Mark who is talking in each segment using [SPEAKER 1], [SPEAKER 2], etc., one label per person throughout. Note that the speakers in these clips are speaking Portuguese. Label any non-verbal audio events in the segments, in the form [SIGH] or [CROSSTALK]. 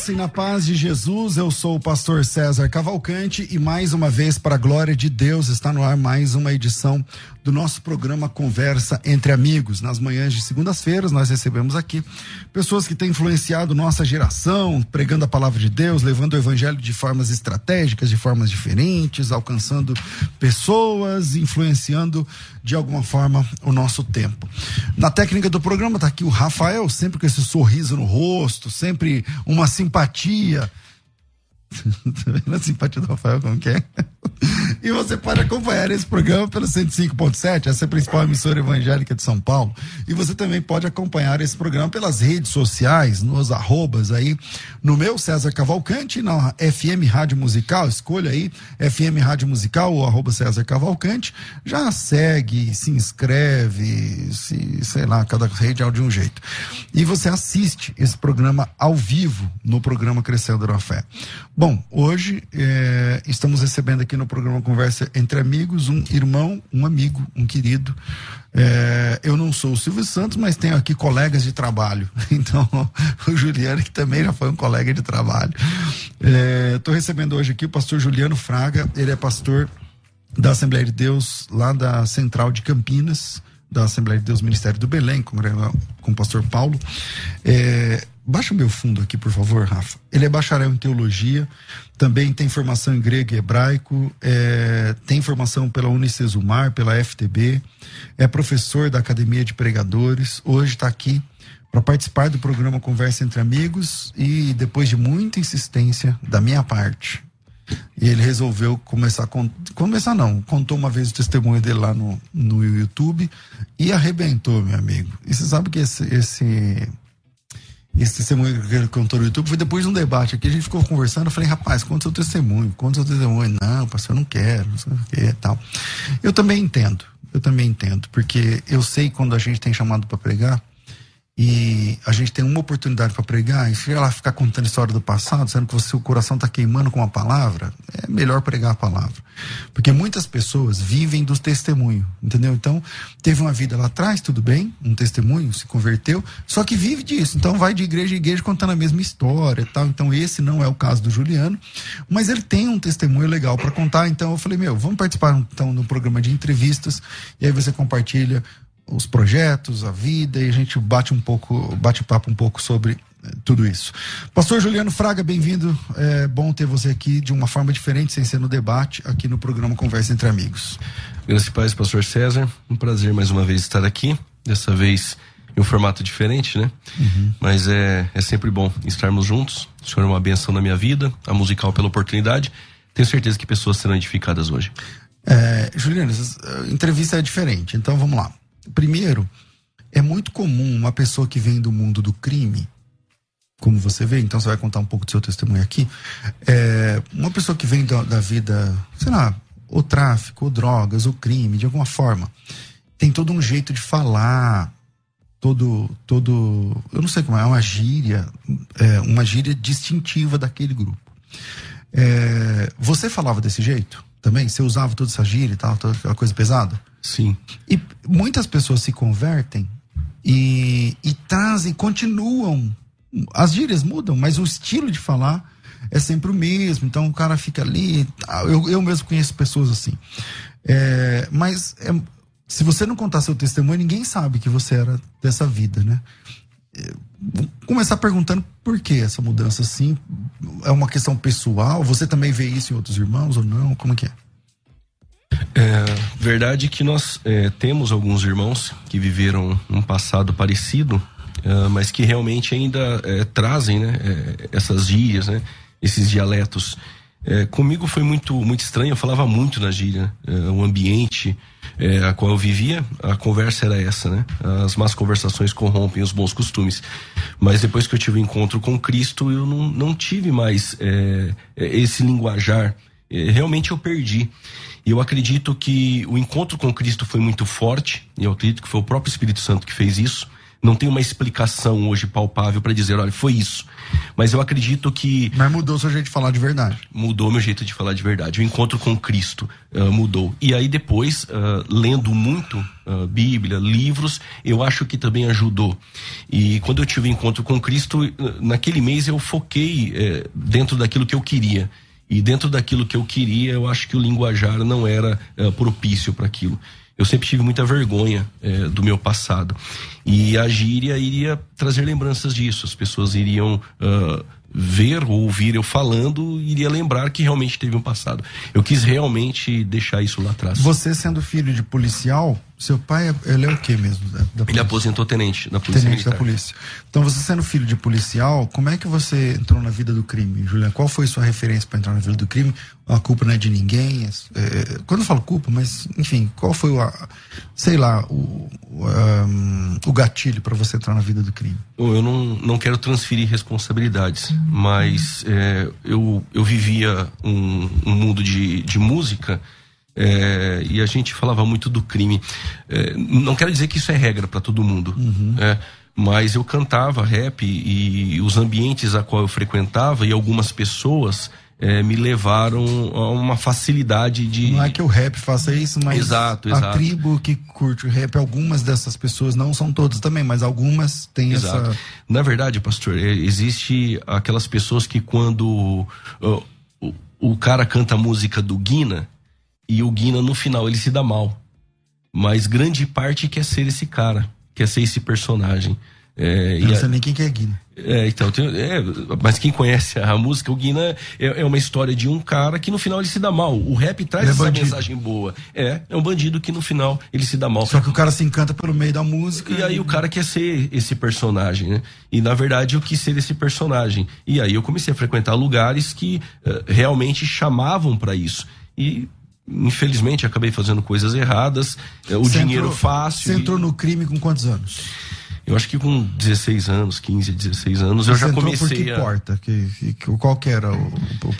[SPEAKER 1] Graça e na paz de Jesus, eu sou o pastor César Cavalcante e mais uma vez, para a glória de Deus, está no ar mais uma edição do nosso programa Conversa entre Amigos. Nas manhãs de segundas-feiras, nós recebemos aqui pessoas que têm influenciado nossa geração, pregando a palavra de Deus, levando o evangelho de formas estratégicas, de formas diferentes, alcançando pessoas, influenciando de alguma forma o nosso tempo. Na técnica do programa está aqui o Rafael, sempre com esse sorriso no rosto, sempre uma simpatia vendo [LAUGHS] a simpatia do Rafael como que é? [LAUGHS] E você pode acompanhar esse programa pelo 105.7, essa é a principal emissora evangélica de São Paulo. E você também pode acompanhar esse programa pelas redes sociais, nos arrobas aí, no meu César Cavalcante, na FM Rádio Musical, escolha aí FM Rádio Musical ou arroba César Cavalcante, já segue, se inscreve, se, sei lá, cada rede é de um jeito. E você assiste esse programa ao vivo no programa Crescendo na Fé. Bom, hoje é, estamos recebendo aqui no programa Conversa entre Amigos um irmão, um amigo, um querido. É, eu não sou o Silvio Santos, mas tenho aqui colegas de trabalho. [LAUGHS] Então, o Juliano, que também já foi um colega de trabalho. Estou é, recebendo hoje aqui o pastor Juliano Fraga, ele é pastor da Assembleia de Deus lá da Central de Campinas da Assembleia de Deus Ministério do Belém, com, com o pastor Paulo. É, Baixa o meu fundo aqui, por favor, Rafa. Ele é bacharel em teologia, também tem formação em grego e hebraico, é, tem formação pela Unicesumar, pela FTB, é professor da Academia de Pregadores, hoje está aqui para participar do programa Conversa entre Amigos e depois de muita insistência da minha parte, ele resolveu começar começar não, contou uma vez o testemunho dele lá no, no YouTube e arrebentou, meu amigo. E você sabe que esse, esse esse testemunho que ele contou no YouTube foi depois de um debate aqui. A gente ficou conversando. Eu falei, rapaz, conta seu testemunho, conta seu testemunho. Não, pastor, eu não quero, não sei o que tal. Eu também entendo, eu também entendo, porque eu sei quando a gente tem chamado para pregar, e a gente tem uma oportunidade para pregar, e se ela ficar contando história do passado, sendo que você, o coração está queimando com a palavra, é melhor pregar a palavra. Porque muitas pessoas vivem do testemunho, entendeu? Então, teve uma vida lá atrás, tudo bem, um testemunho, se converteu, só que vive disso. Então, vai de igreja em igreja contando a mesma história tal. Então, esse não é o caso do Juliano, mas ele tem um testemunho legal para contar. Então, eu falei, meu, vamos participar então no programa de entrevistas, e aí você compartilha os projetos, a vida, e a gente bate um pouco, bate papo um pouco sobre eh, tudo isso. Pastor Juliano Fraga, bem-vindo. É bom ter você aqui de uma forma diferente, sem ser no debate, aqui no programa Conversa entre Amigos.
[SPEAKER 2] Graças e paz, pastor César. Um prazer mais uma vez estar aqui. Dessa vez em um formato diferente, né? Uhum. Mas é, é sempre bom estarmos juntos. O senhor é uma benção na minha vida, a musical pela oportunidade. Tenho certeza que pessoas serão edificadas hoje.
[SPEAKER 1] É, Juliano, eh, entrevista é diferente, então vamos lá. Primeiro, é muito comum uma pessoa que vem do mundo do crime, como você vê, então você vai contar um pouco do seu testemunho aqui. É, uma pessoa que vem da, da vida, sei lá, ou tráfico, ou drogas, ou crime, de alguma forma, tem todo um jeito de falar, todo, todo, eu não sei como é, uma gíria, é, uma gíria distintiva daquele grupo. É, você falava desse jeito também? Você usava toda essa gíria e tal, toda aquela coisa pesada?
[SPEAKER 2] Sim.
[SPEAKER 1] E muitas pessoas se convertem e, e trazem, continuam. As gírias mudam, mas o estilo de falar é sempre o mesmo. Então o cara fica ali. Eu, eu mesmo conheço pessoas assim. É, mas é, se você não contar seu testemunho, ninguém sabe que você era dessa vida, né? É, vou começar perguntando por que essa mudança assim? É uma questão pessoal? Você também vê isso em outros irmãos ou não? Como que é?
[SPEAKER 2] É verdade que nós é, temos alguns irmãos que viveram um passado parecido, é, mas que realmente ainda é, trazem né, é, essas gírias, né, esses dialetos. É, comigo foi muito muito estranho, eu falava muito na gíria, o ambiente a qual eu vivia, a conversa era essa, né? As más conversações corrompem os bons costumes. Mas depois que eu tive o um encontro com Cristo, eu não, não tive mais esse linguajar. realmente eu perdi. E eu acredito que o encontro com Cristo foi muito forte, e eu acredito que foi o próprio Espírito Santo que fez isso. Não tem uma explicação hoje palpável para dizer, olha, foi isso. Mas eu acredito que.
[SPEAKER 1] Mas mudou o seu jeito de falar de verdade.
[SPEAKER 2] Mudou meu jeito de falar de verdade. O encontro com Cristo uh, mudou. E aí depois, uh, lendo muito uh, Bíblia, livros, eu acho que também ajudou. E quando eu tive o encontro com Cristo, naquele mês eu foquei eh, dentro daquilo que eu queria. E dentro daquilo que eu queria, eu acho que o linguajar não era uh, propício para aquilo. Eu sempre tive muita vergonha uh, do meu passado. E a gíria iria trazer lembranças disso. As pessoas iriam uh, ver ou ouvir eu falando, iria lembrar que realmente teve um passado. Eu quis realmente deixar isso lá atrás.
[SPEAKER 1] Você sendo filho de policial, seu pai, ele é o que mesmo? Da,
[SPEAKER 2] da ele aposentou tenente da polícia
[SPEAKER 1] Tenente
[SPEAKER 2] militar.
[SPEAKER 1] da polícia. Então, você sendo filho de policial, como é que você entrou na vida do crime, Juliana? Qual foi sua referência para entrar na vida do crime? A culpa não é de ninguém? É, é quando eu falo culpa, mas, enfim, qual foi o, sei lá, o, o, um, o gatilho para você entrar na vida do crime?
[SPEAKER 2] Eu não, não quero transferir responsabilidades, mas é, eu, eu vivia um, um mundo de, de música é, e a gente falava muito do crime. É, não quero dizer que isso é regra para todo mundo, uhum. é, mas eu cantava rap e, e, os ambientes a qual eu frequentava e algumas pessoas é, me levaram a uma facilidade de.
[SPEAKER 1] Não é que o rap faça isso, mas
[SPEAKER 2] exato,
[SPEAKER 1] a
[SPEAKER 2] exato.
[SPEAKER 1] tribo que curte o rap, algumas dessas pessoas, não são todas também, mas algumas têm exato. essa.
[SPEAKER 2] Na verdade, pastor, é, existe aquelas pessoas que quando uh, o, o cara canta a música do Guina e o Guina no final ele se dá mal. Mas grande parte quer ser esse cara, quer ser esse personagem.
[SPEAKER 1] É, eu não sei a... nem quem que é Guina.
[SPEAKER 2] É, então, tem, é, mas quem conhece a música, o Guina é, é, uma história de um cara que no final ele se dá mal. O rap traz é essa bandido. mensagem boa. É, é um bandido que no final ele se dá mal.
[SPEAKER 1] Só que o cara se encanta pelo meio da música.
[SPEAKER 2] E, e... aí o cara quer ser esse personagem, né? E na verdade eu quis ser esse personagem. E aí eu comecei a frequentar lugares que uh, realmente chamavam para isso. E infelizmente acabei fazendo coisas erradas, é, o você dinheiro
[SPEAKER 1] entrou,
[SPEAKER 2] fácil.
[SPEAKER 1] Você entrou no crime com quantos anos?
[SPEAKER 2] Eu acho que com 16 anos, 15, 16 anos, você eu já comecei por
[SPEAKER 1] que
[SPEAKER 2] a.
[SPEAKER 1] Porta? Que, que, qual que era o,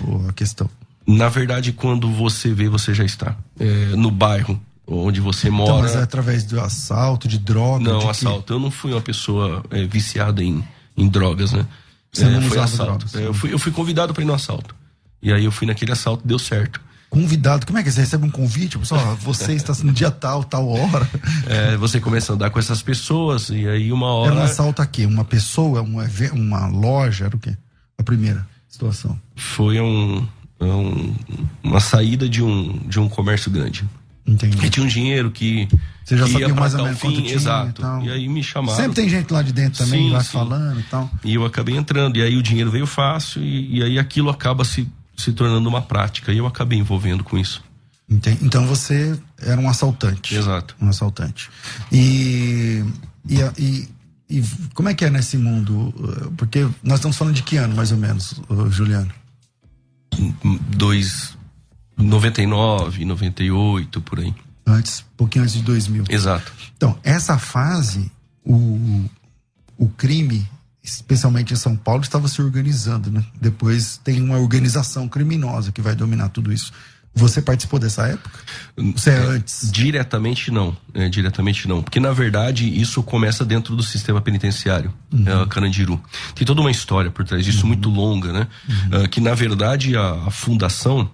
[SPEAKER 1] o, a questão?
[SPEAKER 2] Na verdade, quando você vê, você já está. É, no bairro onde você então, mora. Mas
[SPEAKER 1] é através do assalto, de droga?
[SPEAKER 2] Não,
[SPEAKER 1] de
[SPEAKER 2] assalto. Que... Eu não fui uma pessoa é, viciada em, em drogas, né?
[SPEAKER 1] Você não
[SPEAKER 2] é, foi
[SPEAKER 1] assalto.
[SPEAKER 2] Drogas, eu, fui, eu fui convidado para ir no assalto. E aí eu fui naquele assalto, deu certo
[SPEAKER 1] convidado. Como é que é? você recebe um convite? Pessoal, você está no dia tal, tal hora.
[SPEAKER 2] É, você começa a andar com essas pessoas e aí uma hora.
[SPEAKER 1] Era um assalto aqui? Uma pessoa, uma, uma loja? Era o quê? A primeira situação.
[SPEAKER 2] Foi um, um, uma saída de um, de um comércio grande.
[SPEAKER 1] Entendi.
[SPEAKER 2] E tinha um dinheiro que.
[SPEAKER 1] Você já sabia mais ou menos fim, quanto tinha
[SPEAKER 2] Exato.
[SPEAKER 1] E, tal.
[SPEAKER 2] e aí me chamaram.
[SPEAKER 1] Sempre tem gente lá de dentro também, sim, lá sim. falando e tal.
[SPEAKER 2] E eu acabei entrando. E aí o dinheiro veio fácil e, e aí aquilo acaba se se tornando uma prática. E eu acabei envolvendo com isso.
[SPEAKER 1] Entendi. Então você era um assaltante.
[SPEAKER 2] Exato.
[SPEAKER 1] Um assaltante. E, e, e, e, como é que é nesse mundo? Porque nós estamos falando de que ano, mais ou menos, Juliano?
[SPEAKER 2] Dois, 99, 98, por aí.
[SPEAKER 1] Antes, um pouquinho antes de 2000.
[SPEAKER 2] Exato.
[SPEAKER 1] Então, essa fase, o, o crime especialmente em São Paulo, estava se organizando, né? Depois tem uma organização criminosa que vai dominar tudo isso. Você participou dessa época? Você é, é antes?
[SPEAKER 2] Diretamente não, é, diretamente não, porque na verdade isso começa dentro do sistema penitenciário, uhum. é, Carandiru. Tem toda uma história por trás disso uhum. muito longa, né? Uhum. Uh, que na verdade a, a fundação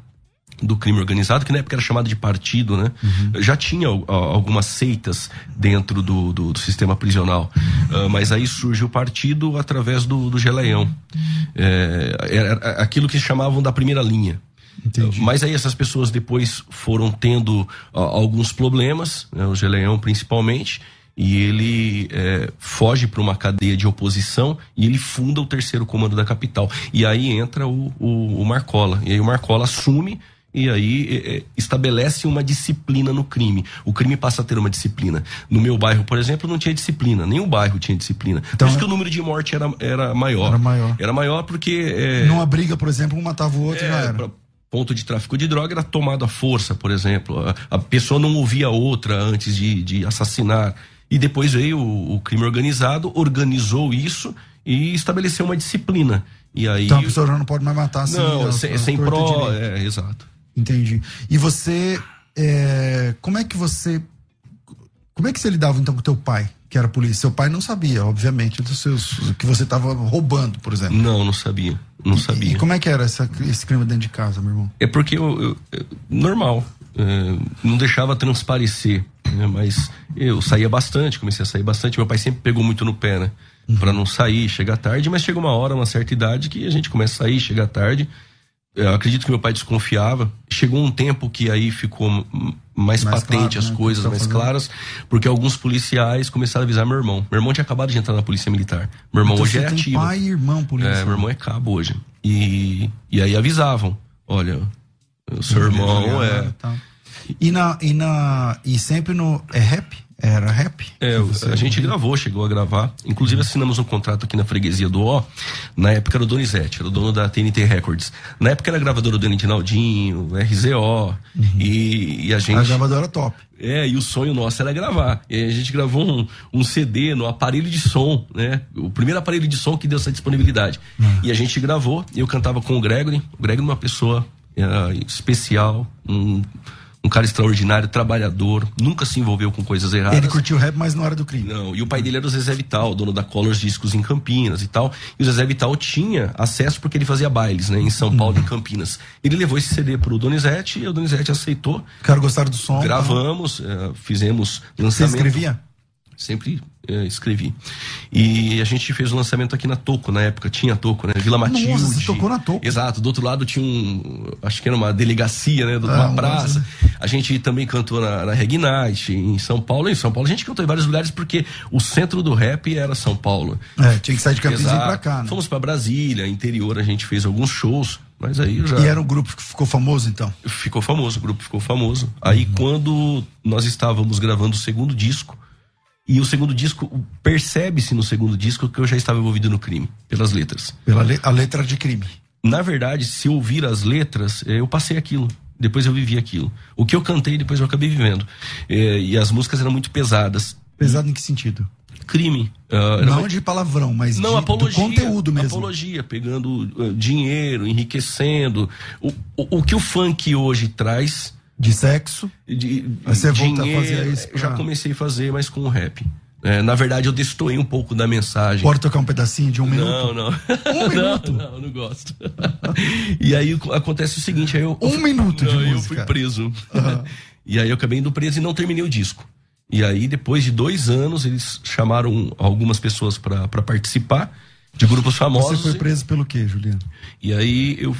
[SPEAKER 2] do crime organizado, que na época era chamado de partido, né? Uhum. Já tinha uh, algumas seitas dentro do, do, do sistema prisional, uh, mas aí surge o partido através do, do Geleião. É, era aquilo que chamavam da primeira linha.
[SPEAKER 1] Entendi.
[SPEAKER 2] Mas aí essas pessoas depois foram tendo ó, alguns problemas, né, o Geleão principalmente, e ele é, foge para uma cadeia de oposição e ele funda o terceiro comando da capital. E aí entra o, o, o Marcola. E aí o Marcola assume e aí é, é, estabelece uma disciplina no crime. O crime passa a ter uma disciplina. No meu bairro, por exemplo, não tinha disciplina. Nem o bairro tinha disciplina.
[SPEAKER 1] Então,
[SPEAKER 2] Por isso que o número de morte era, era maior.
[SPEAKER 1] Era maior.
[SPEAKER 2] Era maior porque. é,
[SPEAKER 1] Numa briga, por exemplo, um matava o outro e já
[SPEAKER 2] é,
[SPEAKER 1] era.
[SPEAKER 2] pra- ponto de tráfico de droga era tomado à força, por exemplo. A, a pessoa não ouvia a outra antes de, de assassinar. E depois veio o, o crime organizado, organizou isso e estabeleceu uma disciplina. E aí.
[SPEAKER 1] Então a pessoa já não pode mais matar assim.
[SPEAKER 2] não, sem,
[SPEAKER 1] a
[SPEAKER 2] sem
[SPEAKER 1] torta
[SPEAKER 2] pró. É, exato.
[SPEAKER 1] Entendi. E você, é, como é que você, como é que você lidava então com teu pai, que era polícia? Seu pai não sabia, obviamente, dos seus, que você estava roubando, por exemplo.
[SPEAKER 2] Não, não sabia. Não sabia.
[SPEAKER 1] E como é que era essa, esse crime dentro de casa, meu irmão?
[SPEAKER 2] É porque eu, eu- normal, é, não deixava transparecer, né? mas eu saía bastante, comecei a sair bastante. Meu pai sempre pegou muito no pé, né? Pra não sair, chegar tarde, mas chega uma hora, uma certa idade, que a gente começa a sair, chegar tarde. Eu acredito que meu pai desconfiava. Chegou um tempo que aí ficou mais,
[SPEAKER 1] Mais
[SPEAKER 2] patente
[SPEAKER 1] claro,
[SPEAKER 2] as
[SPEAKER 1] né,
[SPEAKER 2] coisas,
[SPEAKER 1] tá
[SPEAKER 2] mais claras, porque alguns policiais começaram a avisar meu irmão. Meu irmão tinha acabado de entrar na polícia militar. Meu irmão
[SPEAKER 1] Então
[SPEAKER 2] hoje é ativo.
[SPEAKER 1] pai e irmão polícia.
[SPEAKER 2] É, meu irmão é cabo hoje. E, e aí avisavam: olha, o seu irmão é.
[SPEAKER 1] Tá. E na e na e sempre no é rap? Era rap?
[SPEAKER 2] É, a gente gravou, chegou a gravar. Inclusive assinamos um contrato aqui na freguesia do O. Na época era o Donizete, era o dono da TNT Records. Na época era a gravadora do Naldinho, RZO. E, e a gente.
[SPEAKER 1] A gravadora top.
[SPEAKER 2] É, e o sonho nosso era gravar. E a gente gravou um, um CD no aparelho de som, né? O primeiro aparelho de som que deu essa disponibilidade. E a gente gravou, eu cantava com o Gregory. O Gregory é uma pessoa é, especial, um, um cara extraordinário, trabalhador, nunca se envolveu com coisas erradas.
[SPEAKER 1] Ele curtiu rap, mas não era do crime.
[SPEAKER 2] Não, e o pai dele era o Zezé Vital, dono da Colors Discos em Campinas e tal. E o Zezé Vital tinha acesso porque ele fazia bailes, né, em São Paulo e em Campinas. Ele levou esse CD pro Donizete e o Donizete aceitou.
[SPEAKER 1] O cara gostaram do som.
[SPEAKER 2] Gravamos, eh, fizemos
[SPEAKER 1] Você
[SPEAKER 2] lançamento.
[SPEAKER 1] escrevia?
[SPEAKER 2] Sempre eh, escrevi. E a gente fez o lançamento aqui na Toco, na época tinha Toco, né? Vila Matilde.
[SPEAKER 1] Nossa, você tocou na Toco.
[SPEAKER 2] Exato, do outro lado tinha um, acho que era uma delegacia, né? Uma
[SPEAKER 1] Ah,
[SPEAKER 2] praça. A gente também cantou na, na Reg Night, em São Paulo. Em São Paulo a gente cantou em vários lugares porque o centro do rap era São Paulo.
[SPEAKER 1] É, tinha que sair de Campinas e ir pra cá, né?
[SPEAKER 2] Fomos pra Brasília, interior, a gente fez alguns shows, mas aí já
[SPEAKER 1] E era um grupo que ficou famoso, então?
[SPEAKER 2] ficou famoso, o grupo ficou famoso. Aí quando nós estávamos gravando o segundo disco, e o segundo disco, percebe-se no segundo disco que eu já estava envolvido no crime, pelas letras.
[SPEAKER 1] Pela le- a letra de crime.
[SPEAKER 2] Na verdade, se ouvir as letras, eh, eu passei aquilo. Depois eu vivi aquilo. O que eu cantei, depois eu acabei vivendo. Eh, E as músicas eram muito pesadas.
[SPEAKER 1] Pesado em que sentido?
[SPEAKER 2] Crime. era
[SPEAKER 1] Não
[SPEAKER 2] muito-
[SPEAKER 1] de palavrão, mas
[SPEAKER 2] não,
[SPEAKER 1] de,
[SPEAKER 2] apologia.
[SPEAKER 1] do conteúdo mesmo.
[SPEAKER 2] Apologia, pegando eh, dinheiro, enriquecendo. O, o, o que o funk hoje traz
[SPEAKER 1] De sexo.
[SPEAKER 2] de
[SPEAKER 1] Aí você volta a
[SPEAKER 2] dinheiro,
[SPEAKER 1] fazer isso pra-
[SPEAKER 2] já comecei a fazer, mas com o rap. É, na verdade, eu destoei um pouco da mensagem.
[SPEAKER 1] Pode tocar um pedacinho de um
[SPEAKER 2] Não,
[SPEAKER 1] minuto?
[SPEAKER 2] não.
[SPEAKER 1] Um [LAUGHS] minuto?
[SPEAKER 2] Não, não, não gosto. e aí acontece o seguinte, aí eu.
[SPEAKER 1] Um minuto de
[SPEAKER 2] não, Eu
[SPEAKER 1] música.
[SPEAKER 2] fui preso. [LAUGHS] e aí eu acabei indo preso e não terminei o disco. E aí, depois de dois anos, eles chamaram algumas pessoas pra pra participar de grupos famosos.
[SPEAKER 1] Você foi preso pelo quê, Juliano?
[SPEAKER 2] E aí eu,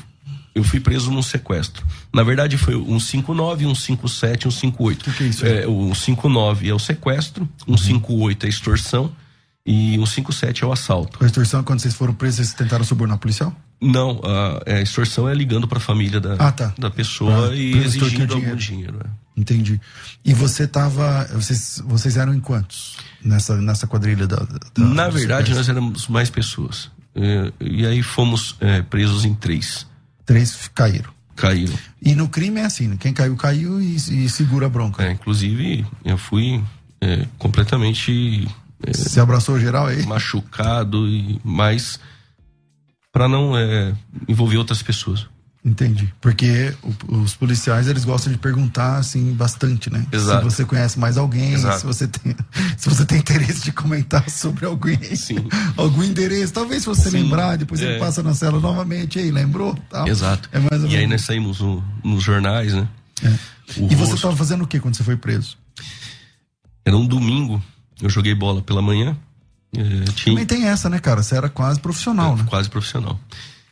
[SPEAKER 2] eu fui preso num sequestro. Na verdade foi um 59, um 57, um 58.
[SPEAKER 1] Que que é isso?
[SPEAKER 2] É, o 59 é o sequestro, um 58 é a extorsão e um 57 é o assalto.
[SPEAKER 1] A extorsão, quando vocês foram presos, vocês tentaram subornar policial?
[SPEAKER 2] Não, a, a extorsão é ligando para a família da,
[SPEAKER 1] Ah, tá.
[SPEAKER 2] da pessoa
[SPEAKER 1] Pra-
[SPEAKER 2] e
[SPEAKER 1] pra extorquir
[SPEAKER 2] exigindo
[SPEAKER 1] dinheiro.
[SPEAKER 2] algum dinheiro. é.
[SPEAKER 1] Entendi. E você tava. Vocês, vocês eram em quantos? Nessa, nessa quadrilha da. da-
[SPEAKER 2] Na verdade, nós éramos mais pessoas. É, e aí fomos é, presos em três.
[SPEAKER 1] Três caíram.
[SPEAKER 2] Caíram.
[SPEAKER 1] E no crime é assim, quem caiu, caiu e, e segura a bronca.
[SPEAKER 2] É, inclusive, eu fui é, completamente é,
[SPEAKER 1] Você abraçou geral aí?
[SPEAKER 2] machucado e mais para não é, envolver outras pessoas.
[SPEAKER 1] Entendi. Porque os policiais, eles gostam de perguntar, assim, bastante, né?
[SPEAKER 2] Exato.
[SPEAKER 1] Se você conhece mais alguém,
[SPEAKER 2] Exato.
[SPEAKER 1] se você, tem, [LAUGHS] se você tem interesse de comentar sobre alguém.
[SPEAKER 2] Sim. [LAUGHS]
[SPEAKER 1] Algum endereço. Talvez se você
[SPEAKER 2] Sim.
[SPEAKER 1] lembrar, depois ele
[SPEAKER 2] É.
[SPEAKER 1] passa na cela novamente. Ei, lembrou? Tal.
[SPEAKER 2] Exato.
[SPEAKER 1] É mais ou
[SPEAKER 2] e aí
[SPEAKER 1] menos.
[SPEAKER 2] nós saímos no- nos jornais, né? O
[SPEAKER 1] E você
[SPEAKER 2] rosto.
[SPEAKER 1] estava fazendo o que quando você foi preso?
[SPEAKER 2] Era um domingo, eu joguei bola pela manhã. é, tinha
[SPEAKER 1] Também tem essa, né, cara? Você era quase profissional, né?
[SPEAKER 2] quase profissional.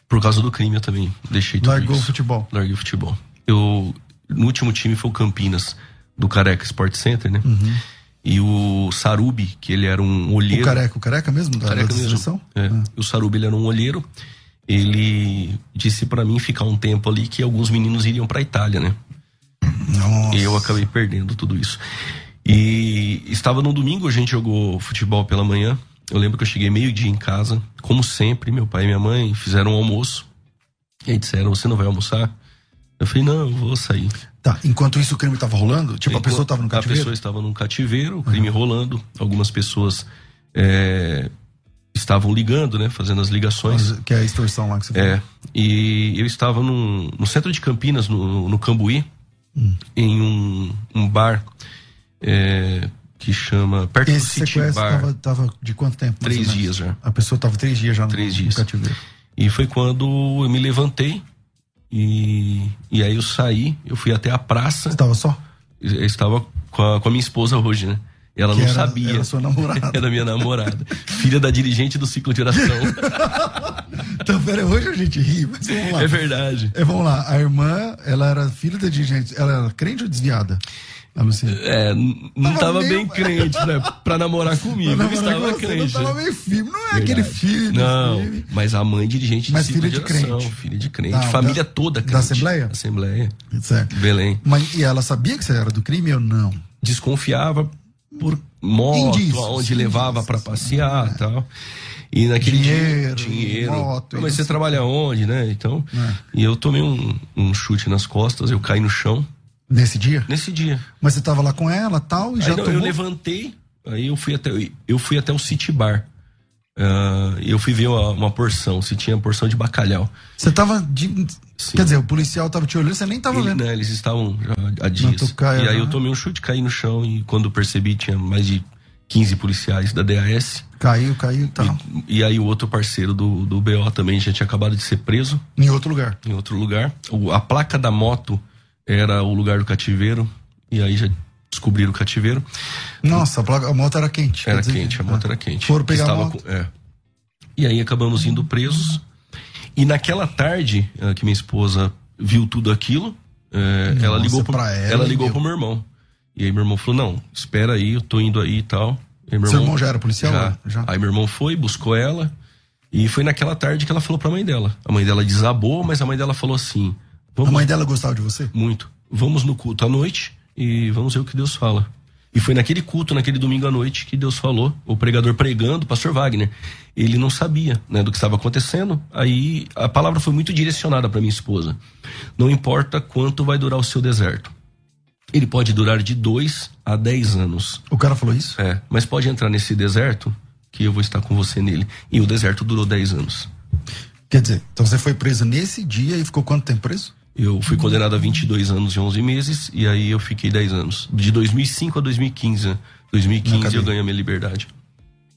[SPEAKER 2] Por causa do crime eu também deixei tudo
[SPEAKER 1] Largou o futebol.
[SPEAKER 2] Larguei o futebol. Eu, no último time foi o Campinas, do Careca Sport Center, né? E o Sarubi, que ele era um
[SPEAKER 1] O
[SPEAKER 2] olheiro.
[SPEAKER 1] careca, o careca mesmo da,
[SPEAKER 2] Careca
[SPEAKER 1] da
[SPEAKER 2] mesmo.
[SPEAKER 1] seleção?
[SPEAKER 2] É.
[SPEAKER 1] Ah.
[SPEAKER 2] O Sarubi ele era um olheiro. Ele disse pra mim ficar um tempo ali que alguns meninos iriam pra Itália, né?
[SPEAKER 1] Nossa.
[SPEAKER 2] E eu acabei perdendo tudo isso. E estava no domingo, a gente jogou futebol pela manhã. Eu lembro que eu cheguei meio-dia em casa, como sempre, meu pai e minha mãe fizeram um almoço. E aí disseram: Você não vai almoçar? Eu falei: Não, eu vou sair.
[SPEAKER 1] Tá, enquanto isso o crime tava rolando? Tipo, a
[SPEAKER 2] Enquanto
[SPEAKER 1] pessoa tava no
[SPEAKER 2] A
[SPEAKER 1] cativeiro?
[SPEAKER 2] pessoa estava num cativeiro, o crime rolando. Algumas pessoas é, estavam ligando, né? Fazendo as ligações.
[SPEAKER 1] Que é a extorsão lá que você falou.
[SPEAKER 2] É, e eu estava num, no centro de Campinas, no, no Cambuí,
[SPEAKER 1] Hum.
[SPEAKER 2] em um, um bar é, que chama. Perto do
[SPEAKER 1] Esse
[SPEAKER 2] City
[SPEAKER 1] sequestro
[SPEAKER 2] Bar.
[SPEAKER 1] tava, tava de quanto tempo?
[SPEAKER 2] Três dias já.
[SPEAKER 1] A pessoa tava três dias já no,
[SPEAKER 2] Três
[SPEAKER 1] no
[SPEAKER 2] dias.
[SPEAKER 1] cativeiro.
[SPEAKER 2] E foi quando eu me levantei e, e aí eu saí, eu fui até a praça.
[SPEAKER 1] Você tava só?
[SPEAKER 2] Eu estava com a, com a minha esposa hoje, né? Ela
[SPEAKER 1] Que
[SPEAKER 2] não
[SPEAKER 1] era-
[SPEAKER 2] sabia.
[SPEAKER 1] era sua namorada. [LAUGHS]
[SPEAKER 2] era minha namorada. Filha da dirigente do ciclo de oração. [LAUGHS]
[SPEAKER 1] Então, pera, hoje a gente ri, mas vamos lá.
[SPEAKER 2] é verdade.
[SPEAKER 1] É, vamos lá, a irmã, ela era filha da dirigente, ela era crente ou desviada? A Lucinha.
[SPEAKER 2] É, não
[SPEAKER 1] Tava
[SPEAKER 2] tava bem [LAUGHS] crente pra, pra namorar comigo.
[SPEAKER 1] Não,
[SPEAKER 2] Eu estava
[SPEAKER 1] você não
[SPEAKER 2] crente.
[SPEAKER 1] tava
[SPEAKER 2] né?
[SPEAKER 1] meio firme, não é
[SPEAKER 2] Verdade.
[SPEAKER 1] aquele filho
[SPEAKER 2] Não, mas a mãe dirigente
[SPEAKER 1] Mas
[SPEAKER 2] ciclo
[SPEAKER 1] filha de crente.
[SPEAKER 2] Filha de crente.
[SPEAKER 1] Tá,
[SPEAKER 2] família
[SPEAKER 1] da-
[SPEAKER 2] toda
[SPEAKER 1] da
[SPEAKER 2] crente.
[SPEAKER 1] Assembleia?
[SPEAKER 2] Assembleia.
[SPEAKER 1] Certo.
[SPEAKER 2] Belém.
[SPEAKER 1] Mas, e ela sabia que você era do crime ou não?
[SPEAKER 2] Desconfiava por moto,
[SPEAKER 1] Indícios,
[SPEAKER 2] aonde levava
[SPEAKER 1] indícios.
[SPEAKER 2] pra passear e tal. E naquele
[SPEAKER 1] Dinheiro,
[SPEAKER 2] dia, dinheiro.
[SPEAKER 1] moto,
[SPEAKER 2] Não, mas
[SPEAKER 1] isso.
[SPEAKER 2] você trabalha onde, né? Então.
[SPEAKER 1] É.
[SPEAKER 2] E eu tomei um, um chute nas costas, eu caí no chão
[SPEAKER 1] Nesse dia?
[SPEAKER 2] nesse dia.
[SPEAKER 1] Mas você tava lá com ela tal, e já
[SPEAKER 2] Aí não,
[SPEAKER 1] tomou?
[SPEAKER 2] eu levantei, aí eu fui até, eu fui até o City Bar. Ah, eu fui ver uma, uma porção, se tinha porção de bacalhau.
[SPEAKER 1] Você tava de... Quer dizer, o policial tava te olhando, você nem tava
[SPEAKER 2] Ele-
[SPEAKER 1] vendo.
[SPEAKER 2] né, eles estavam já há dias.
[SPEAKER 1] tocaia,
[SPEAKER 2] e aí eu tomei um chute, caí no chão e quando percebi tinha mais de 15 policiais da DAS.
[SPEAKER 1] Caiu, caiu e tal.
[SPEAKER 2] E aí o outro parceiro do, do BO também já tinha acabado de ser preso
[SPEAKER 1] Em outro lugar.
[SPEAKER 2] em outro lugar. O- a placa da moto era o lugar do cativeiro. E aí já descobriram o cativeiro.
[SPEAKER 1] Nossa, a, placa- a moto era quente.
[SPEAKER 2] Era
[SPEAKER 1] dizer
[SPEAKER 2] quente,
[SPEAKER 1] que-
[SPEAKER 2] a moto
[SPEAKER 1] ah.
[SPEAKER 2] era quente.
[SPEAKER 1] Foram pegar a
[SPEAKER 2] Estava
[SPEAKER 1] moto.
[SPEAKER 2] com- é. E aí acabamos indo presos. E naquela tarde eh, que minha esposa viu tudo aquilo, eh, ela
[SPEAKER 1] Nossa,
[SPEAKER 2] ligou, pro,
[SPEAKER 1] ela,
[SPEAKER 2] ela ligou
[SPEAKER 1] meu?
[SPEAKER 2] pro meu irmão. E aí meu irmão falou: Não, espera aí, eu tô indo aí e tal. E meu
[SPEAKER 1] Seu irmão já era policial?
[SPEAKER 2] Já.
[SPEAKER 1] Já.
[SPEAKER 2] Aí meu irmão foi, buscou ela. E foi naquela tarde que ela falou pra mãe dela. A mãe dela desabou, mas a mãe dela falou assim:
[SPEAKER 1] A
[SPEAKER 2] Vamos
[SPEAKER 1] mãe dela gostava de você?
[SPEAKER 2] muito. Vamos no culto à noite e vamos ver o que Deus fala. E foi naquele culto, naquele domingo à noite, que Deus falou, o pregador pregando, o pastor Wagner. Ele não sabia né, do que estava acontecendo. Aí a palavra foi muito direcionada para minha esposa. Não importa quanto vai durar o seu deserto. Ele pode durar de dois a dez anos.
[SPEAKER 1] O cara falou isso?
[SPEAKER 2] É, mas pode entrar nesse deserto que eu vou estar com você nele. E o deserto durou 10 anos.
[SPEAKER 1] Quer dizer, então você foi preso nesse dia e ficou quanto tempo preso?
[SPEAKER 2] Eu fui condenado a 22 anos e 11 meses e aí eu fiquei 10 anos. De 2005 a 2015. né? 2015
[SPEAKER 1] cadeia.
[SPEAKER 2] eu ganhei a minha liberdade.